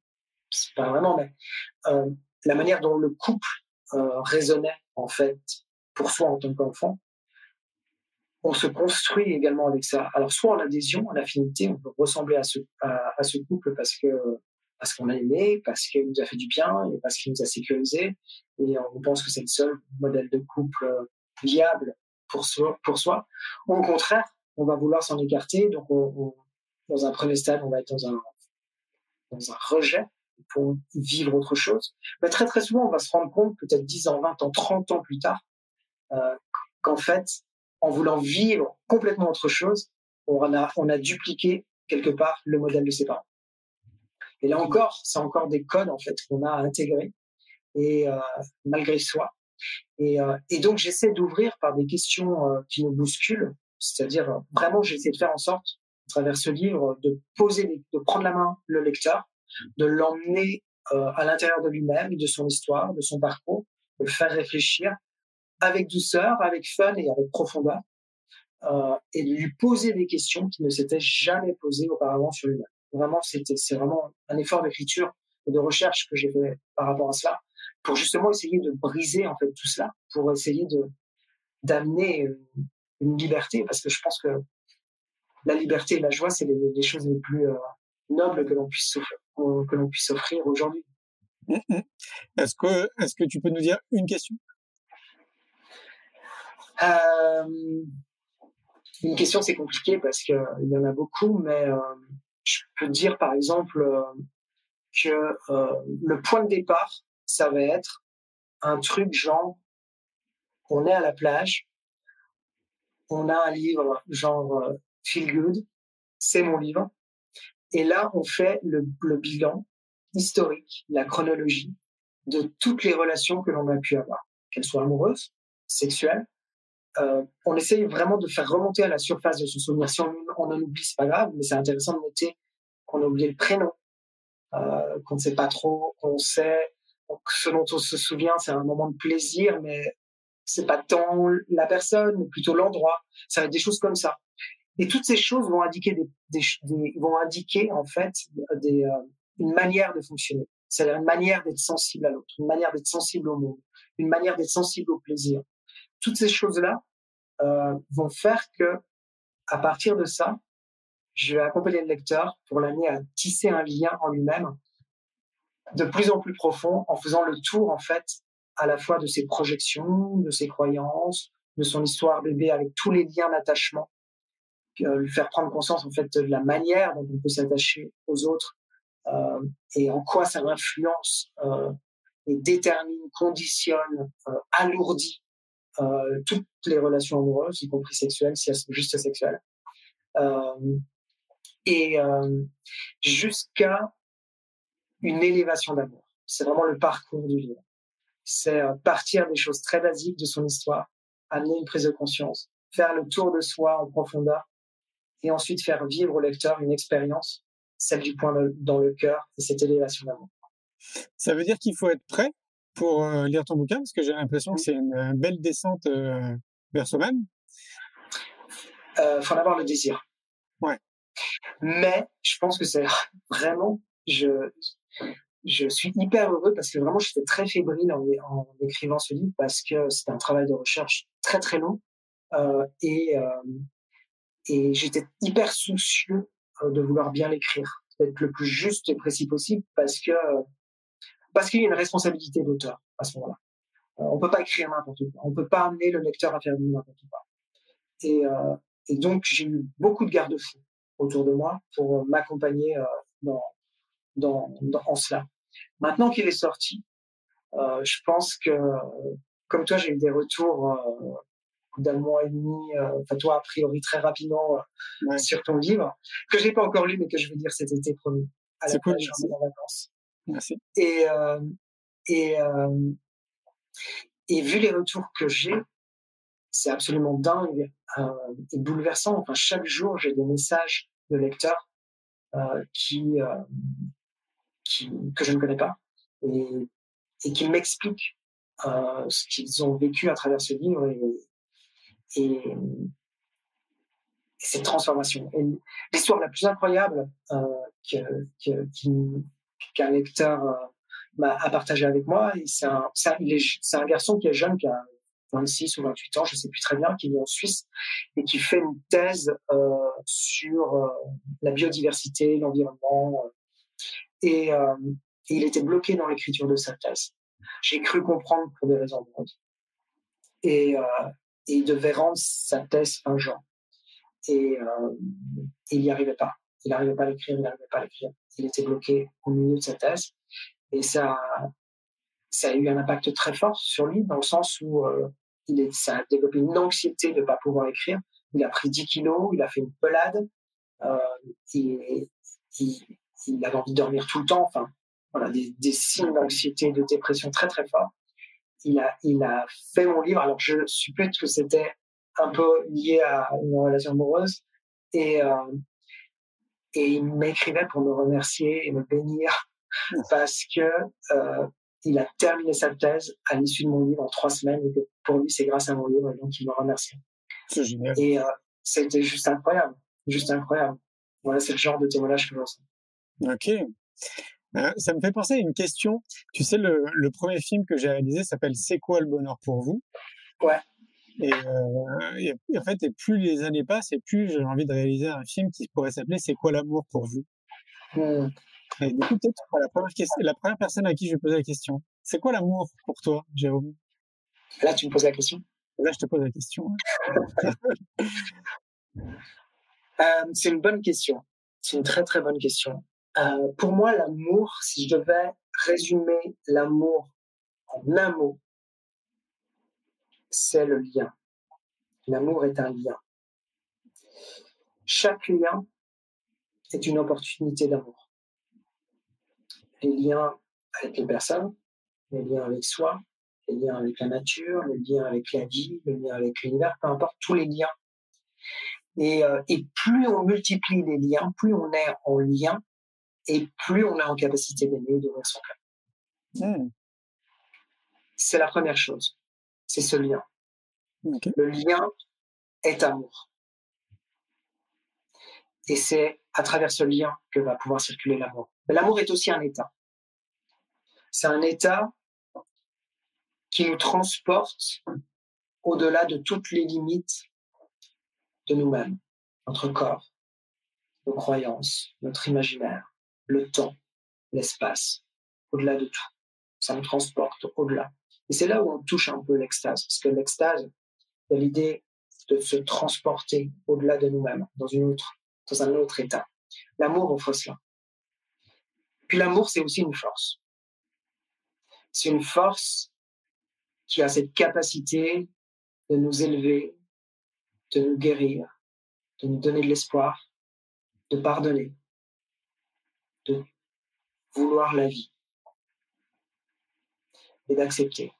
Pas vraiment, mais la manière dont le couple euh, raisonnait, en fait, pour soi en tant qu'enfant, on se construit également avec ça. Alors, soit en adhésion, en affinité, on peut ressembler à ce, couple parce que parce qu'on l'a aimé, parce qu'il nous a fait du bien et parce qu'il nous a sécurisé. Et on pense que c'est le seul modèle de couple viable pour soi. Ou au contraire, on va vouloir s'en écarter. Donc, on, on, dans un premier stade, on va être dans un, dans un rejet pour vivre autre chose. Mais très, très souvent, on va se rendre compte, peut-être 10 ans, 20 ans, 30 ans plus tard, euh, qu'en fait, en voulant vivre complètement autre chose, on a, on a dupliqué quelque part le modèle de ses parents. Et là encore, c'est encore des codes en fait qu'on a à intégrer et euh, malgré soi. Et, euh, et donc j'essaie d'ouvrir par des questions qui nous bousculent, c'est-à-dire vraiment j'essaie de faire en sorte, à travers ce livre, de poser, de prendre la main le lecteur, de l'emmener euh, à l'intérieur de lui-même, de son histoire, de son parcours, de le faire réfléchir avec douceur, avec fun et avec profondeur, euh, et de lui poser des questions qui ne s'étaient jamais posées auparavant sur lui-même. Vraiment, c'est vraiment un effort d'écriture et de recherche que j'ai fait par rapport à cela, pour justement essayer de briser en fait tout cela, pour essayer de d'amener une, une liberté, parce que je pense que la liberté et la joie, c'est les, choses les plus euh, nobles que l'on puisse que l'on puisse offrir aujourd'hui. Est-ce que est-ce que tu peux nous dire une question? Euh, Une question, c'est compliqué parce que il y en a beaucoup, mais euh, je peux dire par exemple euh, que le point de départ, ça va être un truc genre, on est à la plage, on a un livre genre Feel Good, c'est mon livre. Et là, on fait le, bilan historique, la chronologie de toutes les relations que l'on a pu avoir, qu'elles soient amoureuses, sexuelles. Euh, on essaye vraiment de faire remonter à la surface de son souvenir. Si on, on en oublie, c'est pas grave, mais c'est intéressant de noter qu'on a oublié le prénom, euh, qu'on ne sait pas trop, qu'on sait ce dont on se souvient, c'est un moment de plaisir, mais c'est pas tant la personne, mais plutôt l'endroit. Ça va être des choses comme ça. Et toutes ces choses vont indiquer des, des, vont indiquer en fait des, euh, une manière de fonctionner. C'est-à-dire une manière d'être sensible à l'autre, une manière d'être sensible au monde, une manière d'être sensible au plaisir. Toutes ces choses-là euh, vont faire que, à partir de ça, je vais accompagner le lecteur pour l'amener à tisser un lien en lui-même de plus en plus profond en faisant le tour, en fait, à la fois de ses projections, de ses croyances, de son histoire bébé avec tous les liens d'attachement, euh, lui faire prendre conscience, en fait, de la manière dont on peut s'attacher aux autres euh, et en quoi ça influence euh, et détermine, conditionne, euh, alourdit euh, toutes les relations amoureuses, y compris sexuelles, si elles sont juste sexuelles. Et jusqu'à une élévation d'amour. C'est vraiment le parcours du livre. C'est partir des choses très basiques de son histoire, amener une prise de conscience, faire le tour de soi en profondeur, et ensuite faire vivre au lecteur une expérience, celle du point dans le cœur, et cette élévation d'amour. Ça veut dire qu'il faut être prêt pour euh, lire ton bouquin, parce que j'ai l'impression que c'est une euh, belle descente vers soi-même. Euh, faut en avoir le désir. Ouais. Mais je pense que c'est vraiment, je, je suis hyper heureux parce que vraiment j'étais très fébrile en, en, écrivant ce livre parce que c'était un travail de recherche très très long euh, et euh, et j'étais hyper soucieux euh, de vouloir bien l'écrire, d'être le plus juste et précis possible parce que parce qu'il y a une responsabilité d'auteur à ce moment-là. Euh, on peut pas écrire n'importe quoi, on peut pas amener le lecteur à faire n'importe quoi. Et, euh, et donc j'ai eu beaucoup de garde-fous autour de moi pour m'accompagner dans dans, dans, en cela. Maintenant qu'il est sorti, euh, je pense que, comme toi, j'ai eu des retours d'un mois et demi, euh, enfin toi, a priori très rapidement euh, ouais. sur ton livre, que je n'ai pas encore lu, mais que je vais lire cet été promis, à la cool, en vacances. Merci. Et, euh, et, euh, et vu les retours que j'ai, c'est absolument dingue et bouleversant. Enfin, chaque jour, j'ai des messages de lecteurs qui qui, que je ne connais pas et, et qui m'expliquent ce qu'ils ont vécu à travers ce livre et, et, et cette transformation. Et l'histoire la plus incroyable euh, qu'un lecteur euh, m'a a partagé avec moi, c'est un, un garçon qui est jeune, qui a 26 ou 28 ans, je ne sais plus très bien, qui vit en Suisse et qui fait une thèse euh, sur euh, la biodiversité, l'environnement, et, il était bloqué dans l'écriture de sa thèse. J'ai cru comprendre pour des raisons de et, euh, et il devait rendre sa thèse fin juin. Et euh, il n'y arrivait pas. Il n'arrivait pas à l'écrire, il n'arrivait pas à l'écrire. Il était bloqué au milieu de sa thèse. Et ça, ça a eu un impact très fort sur lui, dans le sens où euh, il ça a développé une anxiété de ne pas pouvoir écrire. Il a pris 10 kilos, il a fait une pelade. Euh, il, il, il avait envie de dormir tout le temps, enfin, voilà, des, des signes d'anxiété, de dépression très très forts. Il a, il a fait mon livre. Alors je suppose que c'était un peu lié à une relation amoureuse et euh, et il m'écrivait pour me remercier et me bénir parce que euh, il a terminé sa thèse à l'issue de mon livre en trois semaines et que pour lui c'est grâce à mon livre et donc il me remercie. C'est génial. Et euh, c'était juste incroyable, juste incroyable. Voilà, c'est le genre de témoignage que je ressens. Ok. Euh, ça me fait penser à une question. Tu sais, le, le premier film que j'ai réalisé s'appelle C'est quoi le bonheur pour vous? Ouais. Et, euh, et, en fait, et plus les années passent, et plus j'ai envie de réaliser un film qui pourrait s'appeler C'est quoi l'amour pour vous? Mmh. Et du coup, peut-être la première, question, la première personne à qui je vais poser la question, c'est quoi l'amour pour toi, Jérôme? Là, tu me poses la question? Là, je te pose la question. euh, c'est une bonne question. C'est une très très bonne question. Euh, pour moi, l'amour, si je devais résumer l'amour en un mot, c'est le lien. L'amour est un lien. Chaque lien est une opportunité d'amour. Les liens avec les personnes, les liens avec soi, les liens avec la nature, les liens avec la vie, les liens avec l'univers, peu importe, tous les liens. Et, euh, et plus on multiplie les liens, plus on est en lien, et plus on est en capacité d'aimer, d'ouvrir son cœur. Hmm. C'est la première chose. C'est ce lien. Le lien est amour. Et c'est à travers ce lien que va pouvoir circuler l'amour. L'amour est aussi un état. C'est un état qui nous transporte au-delà de toutes les limites de nous-mêmes, notre corps, nos croyances, notre imaginaire, le temps, l'espace, au-delà de tout. Ça nous transporte au-delà. Et c'est là où on touche un peu l'extase, parce que l'extase, a l'idée de se transporter au-delà de nous-mêmes, dans une autre, dans un autre état. L'amour offre cela. Puis l'amour, c'est aussi une force. C'est une force qui a cette capacité de nous élever, de nous guérir, de nous donner de l'espoir, de pardonner, de vouloir la vie et d'accepter.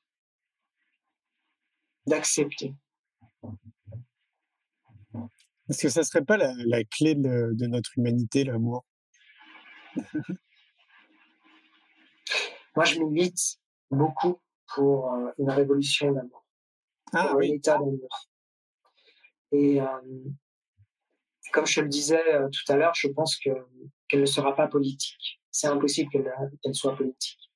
D'accepter. Est-ce que ça serait pas la, clé de, de, notre humanité, l'amour? Moi, je milite beaucoup pour euh, une révolution d'amour, ah, pour oui. un état d'amour. Et euh, comme je le disais euh, tout à l'heure, je pense que qu'elle ne sera pas politique. C'est impossible qu'elle soit politique.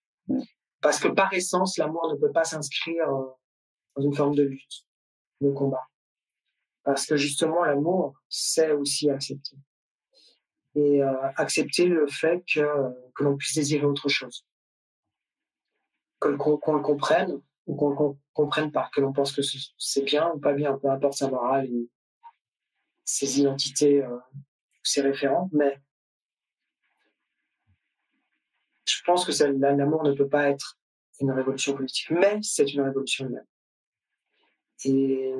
Parce que par essence, l'amour ne peut pas s'inscrire dans une forme de lutte, de combat. Parce que justement, l'amour, c'est aussi accepter. Et euh, accepter le fait que, que l'on puisse désirer autre chose qu'on le comprenne ou qu'on ne comprenne pas, que l'on pense que c'est bien ou pas bien, peu importe sa morale et ses identités, euh, ses référents, mais je pense que l'amour ne peut pas être une révolution politique, mais c'est une révolution humaine. Et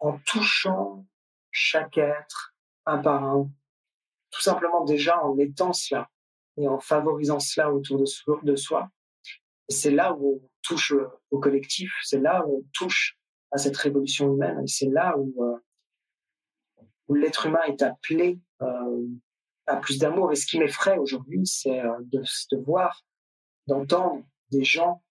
en touchant chaque être un par un, tout simplement déjà en étant cela et en favorisant cela autour de soi, c'est là où on touche au collectif, c'est là où on touche à cette révolution humaine, et c'est là où, euh, l'être humain est appelé euh, à plus d'amour. Et ce qui m'effraie aujourd'hui, c'est de, de, voir, d'entendre des gens,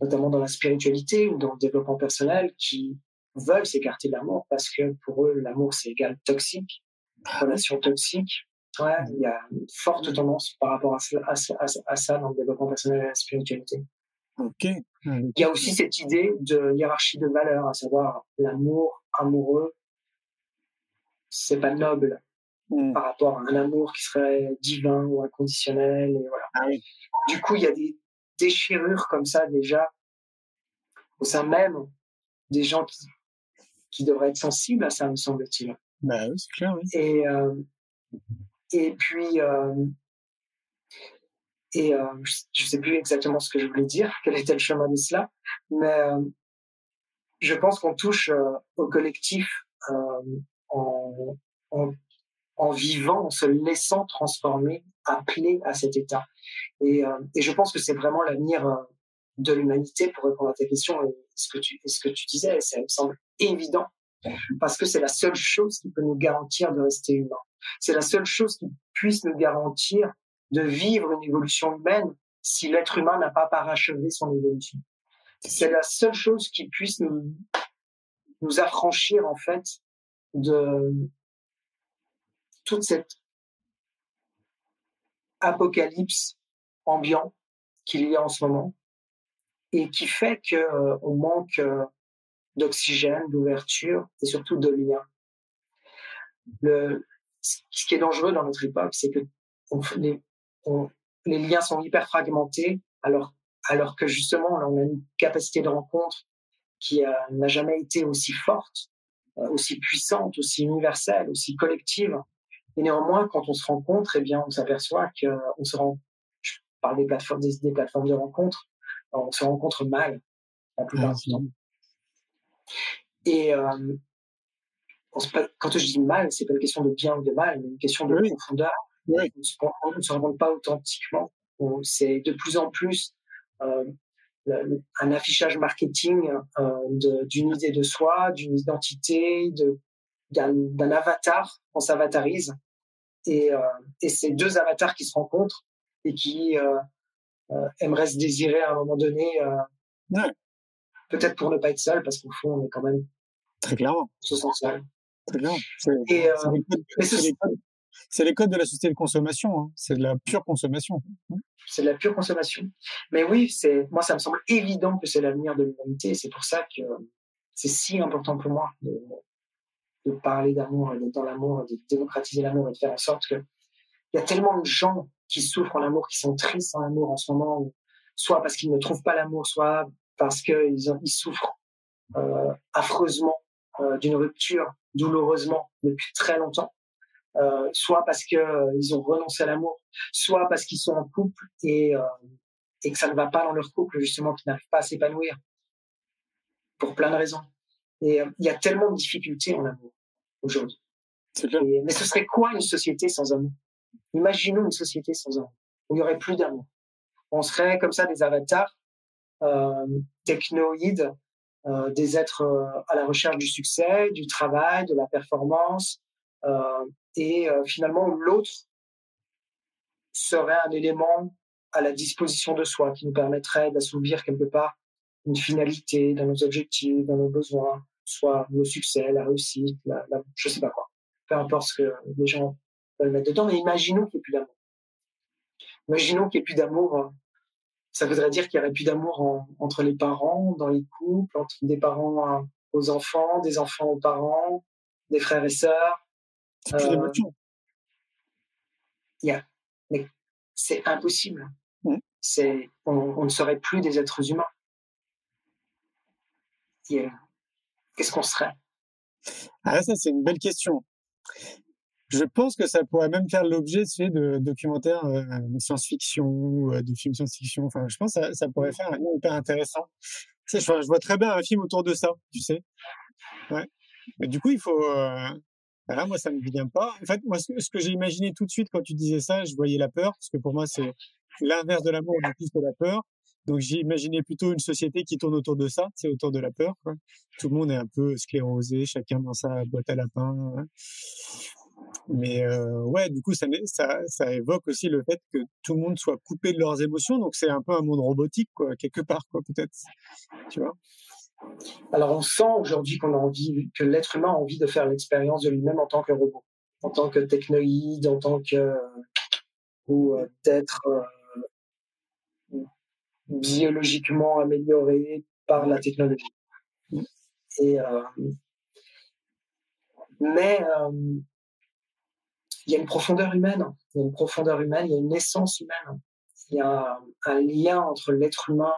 notamment dans la spiritualité ou dans le développement personnel, qui veulent s'écarter de l'amour parce que pour eux, l'amour, c'est égal toxique, relation toxique. Ouais, il y a une forte tendance par rapport à, à, à, à ça dans le développement personnel et la spiritualité. Okay. Il y a aussi cette idée de hiérarchie de valeurs, à savoir l'amour amoureux, c'est pas noble mm. par rapport à un amour qui serait divin ou inconditionnel. Et voilà. Ah oui. Du coup, il y a des déchirures comme ça déjà au sein même des gens qui, qui devraient être sensibles à ça, me semble-t-il. Bah oui, c'est clair. Oui. Et, euh, et puis, euh, et euh, je ne sais plus exactement ce que je voulais dire, quel était le chemin de cela, mais je pense qu'on touche au collectif en, en, en, vivant, en se laissant transformer, appeler à cet état. Et, euh, et je pense que c'est vraiment l'avenir de l'humanité pour répondre à ta question et ce que tu, ce que tu disais, ça me semble évident parce que c'est la seule chose qui peut nous garantir de rester humain. C'est la seule chose qui puisse nous garantir de vivre une évolution humaine si l'être humain n'a pas parachevé son évolution. C'est la seule chose qui puisse nous, nous affranchir en fait de toute cette apocalypse ambiant qu'il y a en ce moment et qui fait que euh, manque euh, d'oxygène, d'ouverture et surtout de lien. Ce qui est dangereux dans notre époque, c'est que les, liens sont hyper fragmentés, alors, alors que justement, on a une capacité de rencontre qui n'a jamais été aussi forte, euh, aussi puissante, aussi universelle, aussi collective. Et néanmoins, quand on se rencontre, eh bien, on s'aperçoit que on se rend, je parle des plateformes, des, des plateformes de rencontre, on se rencontre mal la plupart du temps. Et euh, quand je dis mal, c'est pas une question de bien ou de mal, mais une question de profondeur. On ne se rend pas authentiquement. C'est de plus en plus euh, un affichage marketing euh, d'une idée de soi, d'une identité, d'un avatar. On s'avatarise. Et, euh, et c'est deux avatars qui se rencontrent et qui euh, euh, aimeraient se désirer à un moment donné. Peut-être pour ne pas être seul, parce qu'au fond, on est quand même. Très clairement. Se sent seul. Très bien. C'est les, codes de la société de consommation. Hein. C'est de la pure consommation. C'est de la pure consommation. Mais oui, c'est moi, ça me semble évident que c'est l'avenir de l'humanité. C'est pour ça que c'est si important pour moi de, de parler d'amour, d'être dans l'amour, de démocratiser l'amour et de faire en sorte que il y a tellement de gens qui souffrent en amour, qui sont tristes en amour en ce moment, soit parce qu'ils ne trouvent pas l'amour, soit parce qu'ils ils souffrent euh, affreusement euh, d'une rupture douloureusement depuis très longtemps, euh, soit parce que euh, ils ont renoncé à l'amour, soit parce qu'ils sont en couple et, et que ça ne va pas dans leur couple justement, qu'ils n'arrivent pas à s'épanouir pour plein de raisons. Et euh, il y a tellement de difficultés en amour aujourd'hui. Mais ce serait quoi une société sans amour? Imaginons une société sans amour, il n'y aurait plus d'amour. On serait comme ça des avatars euh, technoïdes, euh, des êtres euh, à la recherche du succès, du travail, de la performance, euh, et euh, finalement l'autre serait un élément à la disposition de soi qui nous permettrait d'assouvir quelque part une finalité dans nos objectifs, dans nos besoins, soit le succès, la réussite, la, la, je sais pas quoi. Peu importe ce que les gens veulent mettre dedans, mais imaginons qu'il n'y ait plus d'amour. Imaginons qu'il n'y ait plus d'amour. Euh, ça voudrait dire qu'il n'y aurait plus d'amour entre les parents, dans les couples, entre des parents euh, aux enfants, des enfants aux parents, des frères et sœurs. C'est plus euh, yeah. Mais c'est impossible. Mmh. C'est, on, on, ne serait plus des êtres humains. Yeah qu'est-ce qu'on serait? Ah, ça, c'est une belle question. Je pense que ça pourrait même faire l'objet de documentaires euh, science-fiction, euh, de films science-fiction. Enfin, je pense que ça, ça pourrait faire un hyper intéressant. je, je, vois très bien un film autour de ça, tu sais. Ouais. Mais du coup, il faut. Euh... Voilà, moi, ça me vient pas. En fait, moi, ce, ce que j'ai imaginé tout de suite quand tu disais ça, je voyais la peur, parce que pour moi, c'est l'inverse de l'amour, mais plus de la peur. Donc j'ai imaginé plutôt une société qui tourne autour de ça, c'est autour de la peur. Tout le monde est un peu sclérosé, chacun dans sa boîte à lapin. Hein. Mais euh, ouais, du coup, ça, ça, ça évoque aussi le fait que tout le monde soit coupé de leurs émotions. Donc c'est un peu un monde robotique, quoi, quelque part, peut-être. Tu vois Alors on sent aujourd'hui qu'on a envie, que l'être humain a envie de faire l'expérience de lui-même en tant que robot, en tant que technoïde, en tant que ou euh, biologiquement amélioré par la technologie. Et, euh, mais euh, il y a une profondeur humaine, il y a une profondeur humaine, il y a une essence humaine, il y a un lien entre l'être humain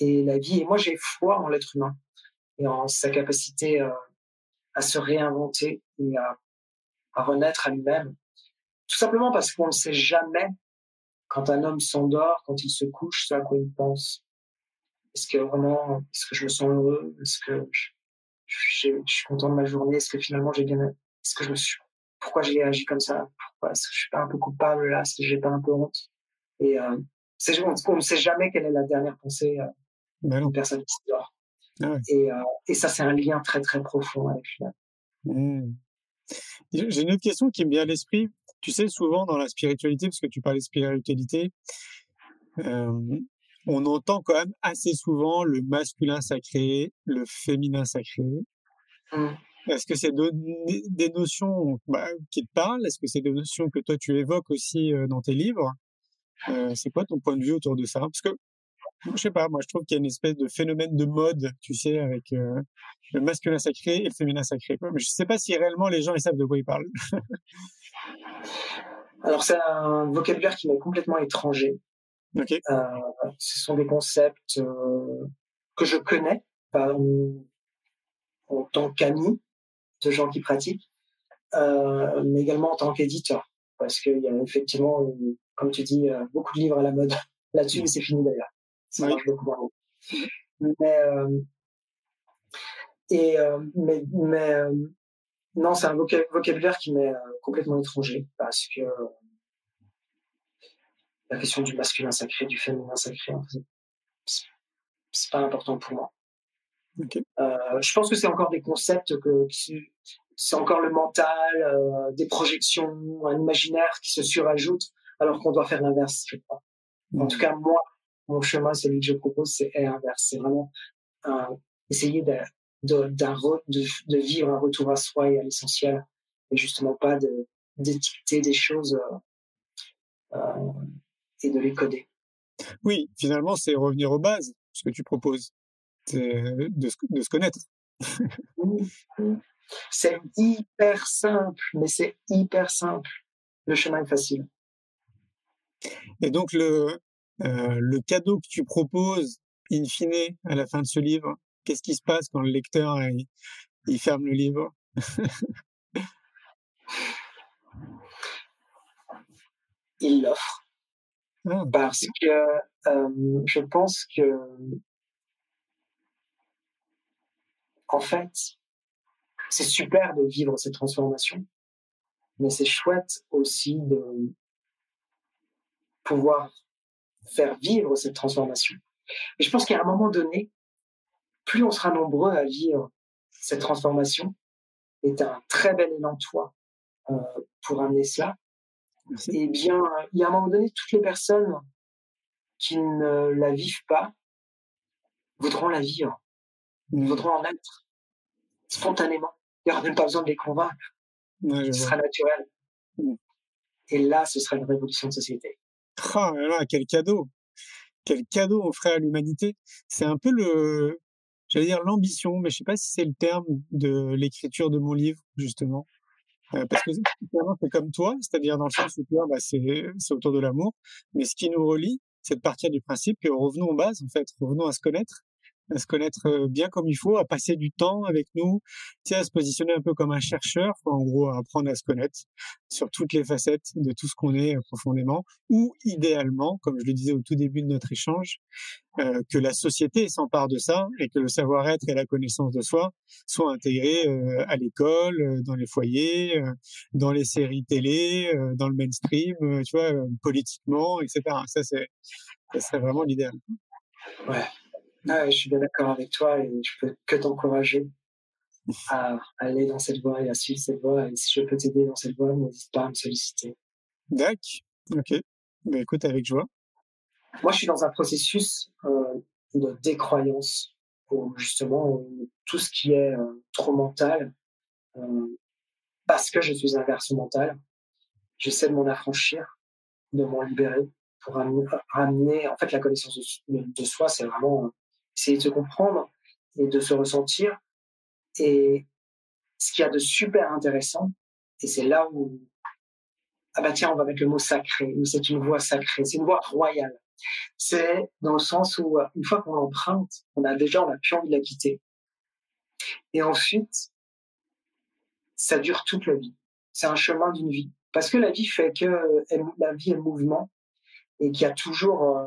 et la vie. Et moi, j'ai foi en l'être humain et en sa capacité euh, à se réinventer et à, à renaître à lui-même. Tout simplement parce qu'on ne sait jamais quand un homme s'endort, quand il se couche, c'est à quoi il pense. Est-ce que vraiment, est-ce que je me sens heureux? Est-ce que je, je, suis content de ma journée? Est-ce que finalement j'ai bien, est-ce que je me suis, pourquoi j'ai agi comme ça? Pourquoi est-ce que je suis pas un peu coupable là? Est-ce que j'ai pas un peu honte? Et euh, c'est, on ne sait jamais quelle est la dernière pensée euh, ben d'une personne qui dort. Ah et, euh, et ça, c'est un lien très très profond avec lui. Mmh. J'ai une autre question qui me vient à l'esprit tu sais, souvent dans la spiritualité, parce que tu parlais de spiritualité, euh, on entend quand même assez souvent le masculin sacré, le féminin sacré. Mmh. Est-ce que c'est des notions bah, qui te parlent? Est-ce que c'est des notions que toi tu évoques aussi euh, dans tes livres? Euh, C'est quoi ton point de vue autour de ça? Parce que je sais pas, moi je trouve qu'il y a une espèce de phénomène de mode, tu sais, avec euh, le masculin sacré et le féminin sacré. Quoi. Mais je sais pas si réellement les gens ils savent de quoi ils parlent. Alors c'est un vocabulaire qui m'est complètement étranger. Okay. Euh, ce sont des concepts euh, que je connais en, en tant qu'ami de gens qui pratiquent, mais également en tant qu'éditeur, parce qu'il y a effectivement, comme tu dis, beaucoup de livres à la mode là-dessus, mais c'est fini d'ailleurs. Ça. Mais euh, et euh, mais mais non, c'est un vocabulaire qui m'est complètement étranger parce que la question du masculin sacré, du féminin sacré, c'est pas important pour moi. Euh, je pense que c'est encore des concepts que, c'est encore le mental, euh, des projections, un imaginaire qui se surajoute, alors qu'on doit faire l'inverse, je crois. En tout cas, moi, mon chemin, celui que je propose, c'est l'inverse. C'est vraiment essayer de, de, de, vivre un retour à soi et à l'essentiel, et justement pas de d'étiqueter des choses euh, et de les coder. Oui, finalement, c'est revenir aux bases, ce que tu proposes, de, de, se connaître. c'est hyper simple, mais c'est hyper simple. Le chemin est facile. Et donc, le, euh, le cadeau que tu proposes, in fine, à la fin de ce livre, qu'est-ce qui se passe quand le lecteur il ferme le livre? Il l'offre. Ah. Parce que euh, je pense que, en fait, c'est super de vivre cette transformation, mais c'est chouette aussi de pouvoir faire vivre cette transformation. Et je pense qu'à un moment donné, plus on sera nombreux à vivre cette transformation, est un très bel élan toi euh, pour amener cela, eh bien, il y a un moment donné, toutes les personnes qui ne la vivent pas voudront la vivre, mmh. voudront en être spontanément. Il n'y aura même pas besoin de les convaincre. ce sera naturel. Mmh. Et là, ce sera une révolution de société. Oh quel cadeau! Quel cadeau on ferait à l'humanité. C'est un peu le, j'allais dire l'ambition, mais je sais pas si c'est le terme de l'écriture de mon livre, justement. Euh, parce que c'est comme toi, c'est-à-dire dans le sens où bah, c'est autour de l'amour, mais ce qui nous relie, c'est de partir du principe que revenons aux bases, en fait, revenons à se connaître, à se connaître bien comme il faut, à passer du temps avec nous, à se positionner un peu comme un chercheur, en gros, à apprendre à se connaître sur toutes les facettes de tout ce qu'on est euh, profondément, ou idéalement, comme je le disais au tout début de notre échange, que la société s'empare de ça et que le savoir-être et la connaissance de soi soient intégrés à l'école, dans les foyers, dans les séries télé, dans le mainstream, tu vois, politiquement, etc. Ça, c'est, serait vraiment l'idéal. Ouais. Je suis bien d'accord avec toi et je peux que t'encourager à aller dans cette voie et à suivre cette voie. Et si je peux t'aider dans cette voie, n'hésite pas à me solliciter. D'accord. Ok. Ben, écoute, avec joie. Moi, je suis dans un processus euh, de décroyance où justement tout ce qui est euh, trop mental, euh, parce que je suis un garçon mental, j'essaie de m'en affranchir, de m'en libérer pour ramener, en fait la connaissance de, soi, c'est vraiment essayer de se comprendre et de se ressentir. Et ce qu'il y a de super intéressant, et c'est là où ah bah tiens, on va mettre le mot sacré, c'est une voie sacrée, c'est une voie royale. C'est dans le sens où, euh, une fois qu'on l'emprunte, on a déjà, on n'a plus envie de la quitter. Et ensuite, ça dure toute la vie. C'est un chemin d'une vie. Parce que la vie fait que la vie est mouvement et qu'il y a toujours, euh,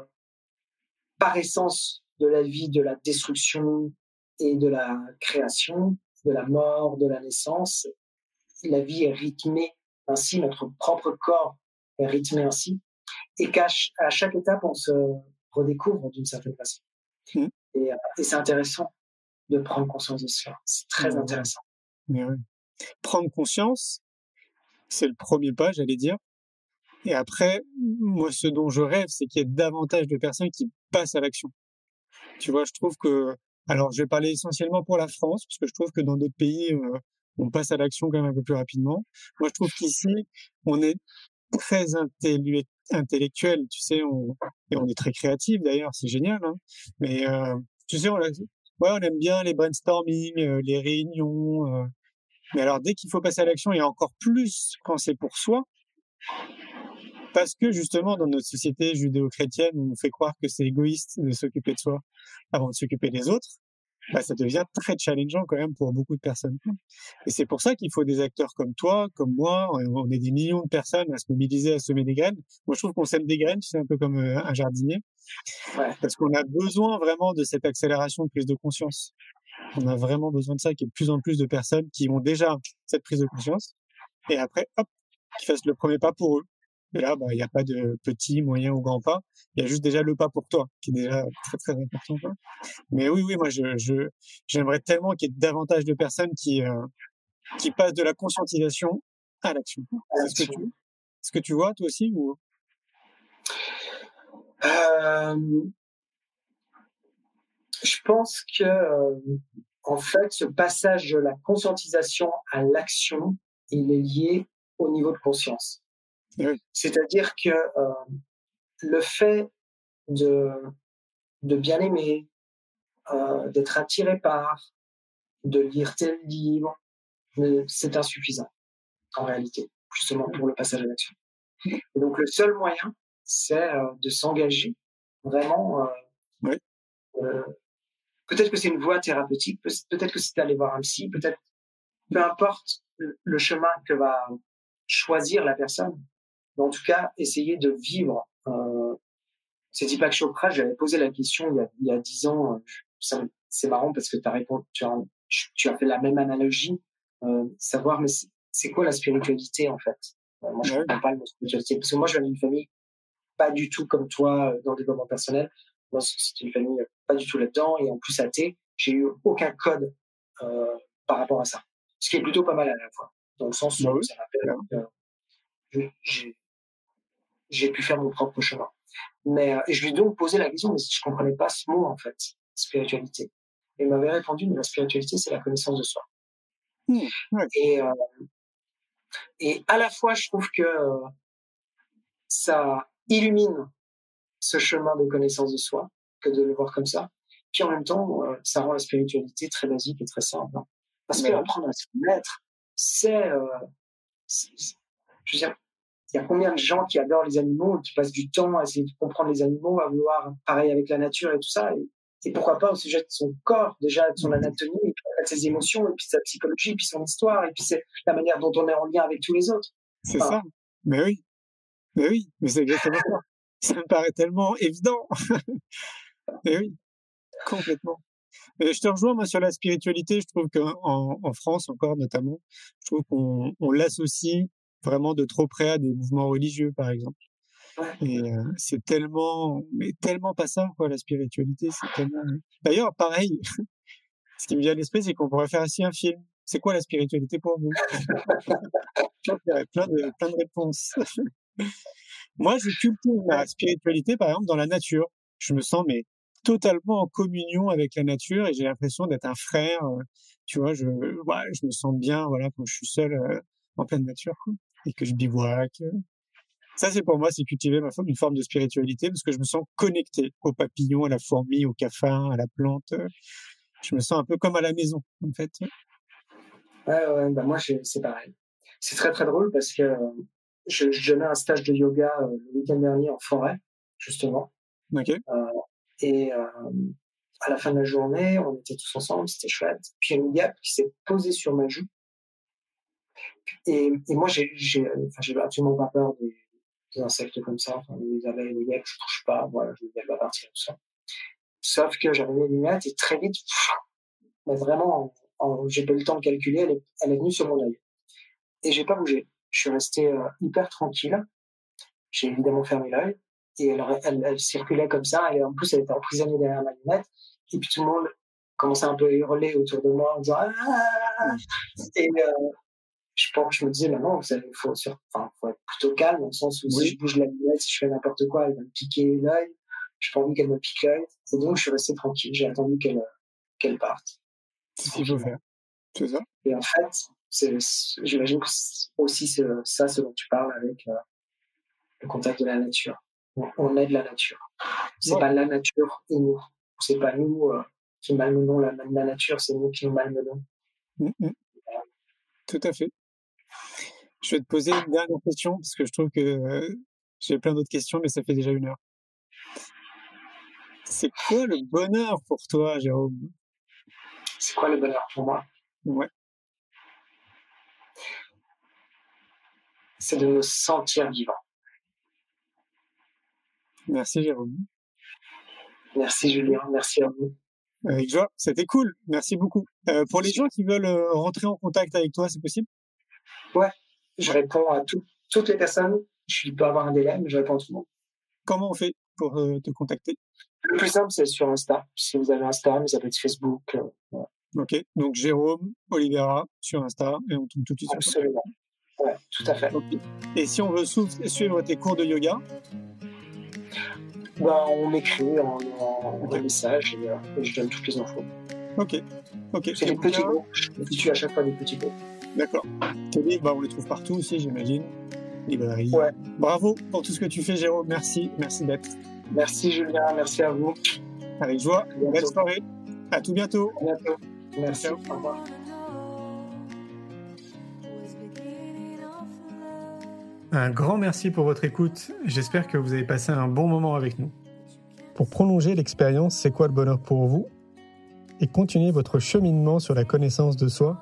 par essence de la vie, de la destruction et de la création, de la mort, de la naissance. La vie est rythmée ainsi, notre propre corps est rythmé ainsi et qu'à chaque étape, on se redécouvre d'une certaine façon. Mmh. Et, euh, et c'est intéressant de prendre conscience de cela. C'est très mmh. intéressant. Mais Prendre conscience, c'est le premier pas, j'allais dire. Et après, moi, ce dont je rêve, c'est qu'il y ait davantage de personnes qui passent à l'action. Tu vois, je trouve que, alors, je vais parler essentiellement pour la France, parce que je trouve que dans d'autres pays, euh, on passe à l'action quand même un peu plus rapidement. Moi, je trouve qu'ici, on est très intellectuel, tu sais, on, et on est très créatif d'ailleurs, c'est génial. Hein. Mais euh, tu sais, on, ouais, on aime bien les brainstorming, euh, les réunions. Mais alors, dès qu'il faut passer à l'action, et encore plus quand c'est pour soi, parce que justement, dans notre société judéo-chrétienne, on nous fait croire que c'est égoïste de s'occuper de soi avant de s'occuper des autres bah, ça devient très challengeant quand même pour beaucoup de personnes. Et c'est pour ça qu'il faut des acteurs comme toi, comme moi. On est des millions de personnes à se mobiliser, à semer des graines. Moi, je trouve qu'on sème des graines, c'est un peu comme euh, un jardinier. Ouais. Parce qu'on a besoin vraiment de cette accélération de prise de conscience. On a vraiment besoin de ça, qu'il y ait de plus en plus de personnes qui ont déjà cette prise de conscience et après, hop, qui fassent le premier pas pour eux. Et là, bah, il n'y a pas de petit, moyen ou grand pas. Il y a juste déjà le pas pour toi, qui est déjà très, très important. Quoi. Mais oui, oui, moi, je, j'aimerais tellement qu'il y ait davantage de personnes qui, euh, qui passent de la conscientisation à l'action. Est-ce que tu, ce que tu vois, toi aussi, ou? Euh, je pense que, euh, en fait, ce passage de la conscientisation à l'action, il est lié au niveau de conscience. C'est-à-dire que euh, le fait de, de bien aimer, euh, d'être attiré par, de lire tel livre, c'est insuffisant en réalité, justement pour le passage à l'action. donc le seul moyen, c'est euh, de s'engager vraiment. Oui. peut-être que c'est une voie thérapeutique, peut-être que c'est d'aller voir un psy, peut-être, peu importe le chemin que va choisir la personne, mais en tout cas, essayer de vivre. Euh, c'est Deepak Chopra, j'avais posé la question il y a, il y a 10 ans. Euh, c'est marrant parce que as répondu, tu, as, tu as fait la même analogie. Euh, savoir, mais c'est quoi la spiritualité en fait? Euh, Moi, je ne comprends pas le spiritualité parce que moi, je viens d'une famille pas du tout comme toi euh, dans le développement personnel. Moi, c'est une famille pas du tout là-dedans et en plus athée. J'ai eu aucun code euh, par rapport à ça, ce qui est plutôt pas mal à la fois, dans le sens où bah ça m'appelle. j'ai j'ai pu faire mon propre chemin. Mais euh, et je lui ai donc posé la question, mais je comprenais pas ce mot en fait, spiritualité. Et il m'avait répondu, mais la spiritualité, c'est la connaissance de soi. Mmh, et, euh, et à la fois, je trouve que euh, ça illumine ce chemin de connaissance de soi que de le voir comme ça. Puis en même temps, euh, ça rend la spiritualité très basique et très simple. Hein. Parce que apprendre à se connaître, c'est, je veux dire, il y a combien de gens qui adorent les animaux, qui passent du temps à essayer de comprendre les animaux, à vouloir pareil avec la nature et tout ça? Et, pourquoi pas au sujet de son corps, déjà de son mmh. anatomie, et puis de ses émotions, et puis sa psychologie, et puis son histoire, et puis c'est la manière dont on est en lien avec tous les autres. C'est ça. Mais oui. Mais oui, mais c'est exactement ça. Ça me paraît tellement évident. mais oui, complètement. Mais je te rejoins moi sur la spiritualité. Je trouve qu'en en France encore notamment, je trouve qu'on on, l'associe vraiment de trop près à des mouvements religieux, par exemple. Et euh, c'est tellement, mais tellement pas ça, quoi, la spiritualité. C'est tellement. D'ailleurs, pareil, ce qui me vient à l'esprit, c'est qu'on pourrait faire aussi un film. C'est quoi la spiritualité pour vous? Il y aurait plein de, plein de réponses. Moi, je cultive ma spiritualité, par exemple, dans la nature. Je me sens, mais totalement en communion avec la nature et j'ai l'impression d'être un frère. Euh, tu vois, je, ouais, je me sens bien, voilà, quand je suis seul euh, en pleine nature. Quoi et que je bivouaque. Ça, c'est pour moi, c'est cultiver ma forme, une forme de spiritualité parce que je me sens connecté au papillon, à la fourmi, au cafard, à la plante. Je me sens un peu comme à la maison, en fait. Ouais, ouais, bah moi, c'est pareil. C'est très, très drôle parce que je, je donnais un stage de yoga euh, le week-end dernier en forêt, justement. Ok. Euh, et euh, à la fin de la journée, on était tous ensemble, c'était chouette. Puis il y a une guêpe qui s'est posée sur ma joue et, moi, j'ai, j'ai, absolument pas peur des, insectes comme ça, enfin, les abeilles, les guêpes, je touche pas, voilà, je vais pas partir, tout ça. Sauf que j'avais mes lunettes et très vite, vraiment, en, j'ai pas eu le temps de calculer, elle est, venue sur mon œil. Et j'ai pas bougé. Je suis resté euh, hyper tranquille. J'ai évidemment fermé l'œil et elle, circulait comme ça. Et en plus, elle était emprisonnée derrière ma lunette. Et puis tout le monde commençait un peu à hurler autour de moi en disant ah! euh, je pense, je me disais, maintenant, il faut, enfin, faut être plutôt calme, dans le sens où si je bouge la lunette, si je fais n'importe quoi, elle va me piquer l'œil. Je pas envie qu'elle me pique l'œil. Et donc, je suis resté tranquille. J'ai attendu qu'elle, qu'elle parte. C'est ce qu'il faut faire. C'est ça. Et en fait, c'est, j'imagine que c'est aussi ça, ce dont tu parles avec euh, le contact de la nature. On, est de la nature. C'est pas la nature et nous. C'est pas nous euh, qui malmenons la, la nature, c'est nous qui nous malmenons. Mmh, mmh. Tout à fait. Je vais te poser une dernière question parce que je trouve que j'ai plein d'autres questions, mais ça fait déjà une heure. C'est quoi le bonheur pour toi, Jérôme? C'est quoi le bonheur pour moi? Ouais. C'est de me sentir vivant. Merci, Jérôme. Merci, Julien. Merci à vous. Avec joie, c'était cool. Merci beaucoup. Euh, pour les gens qui veulent euh, rentrer en contact avec toi, c'est possible? Ouais, je réponds à tout- toutes les personnes. Je peux avoir un délai, mais je réponds à tout le monde. Comment on fait pour euh, te contacter? Le plus simple, c'est sur Insta. Si vous avez Insta, mais ça peut être Facebook. euh. Ok, donc Jérôme Olivera sur Insta et on tombe tout de suite sur. Absolument. Ouais, tout à fait. Et si on veut suivre tes cours de yoga, Bah, on m'écrit en, en, en message et, euh, et je donne toutes les infos. ok. Ok, C'est des petits groupes. Je à chaque fois des petits groupes. D'accord. Tes livres, bah, on les trouve partout aussi, j'imagine. Librairie. Ouais. Bravo pour tout ce que tu fais, Jérôme. Merci. Merci d'être Merci Julien, merci à vous. avec joie. Belle soirée. À tout bientôt. À bientôt. Merci. Au revoir. Un grand merci pour votre écoute. J'espère que vous avez passé un bon moment avec nous. Pour prolonger l'expérience C'est quoi le bonheur pour vous? Et continuer votre cheminement sur la connaissance de soi,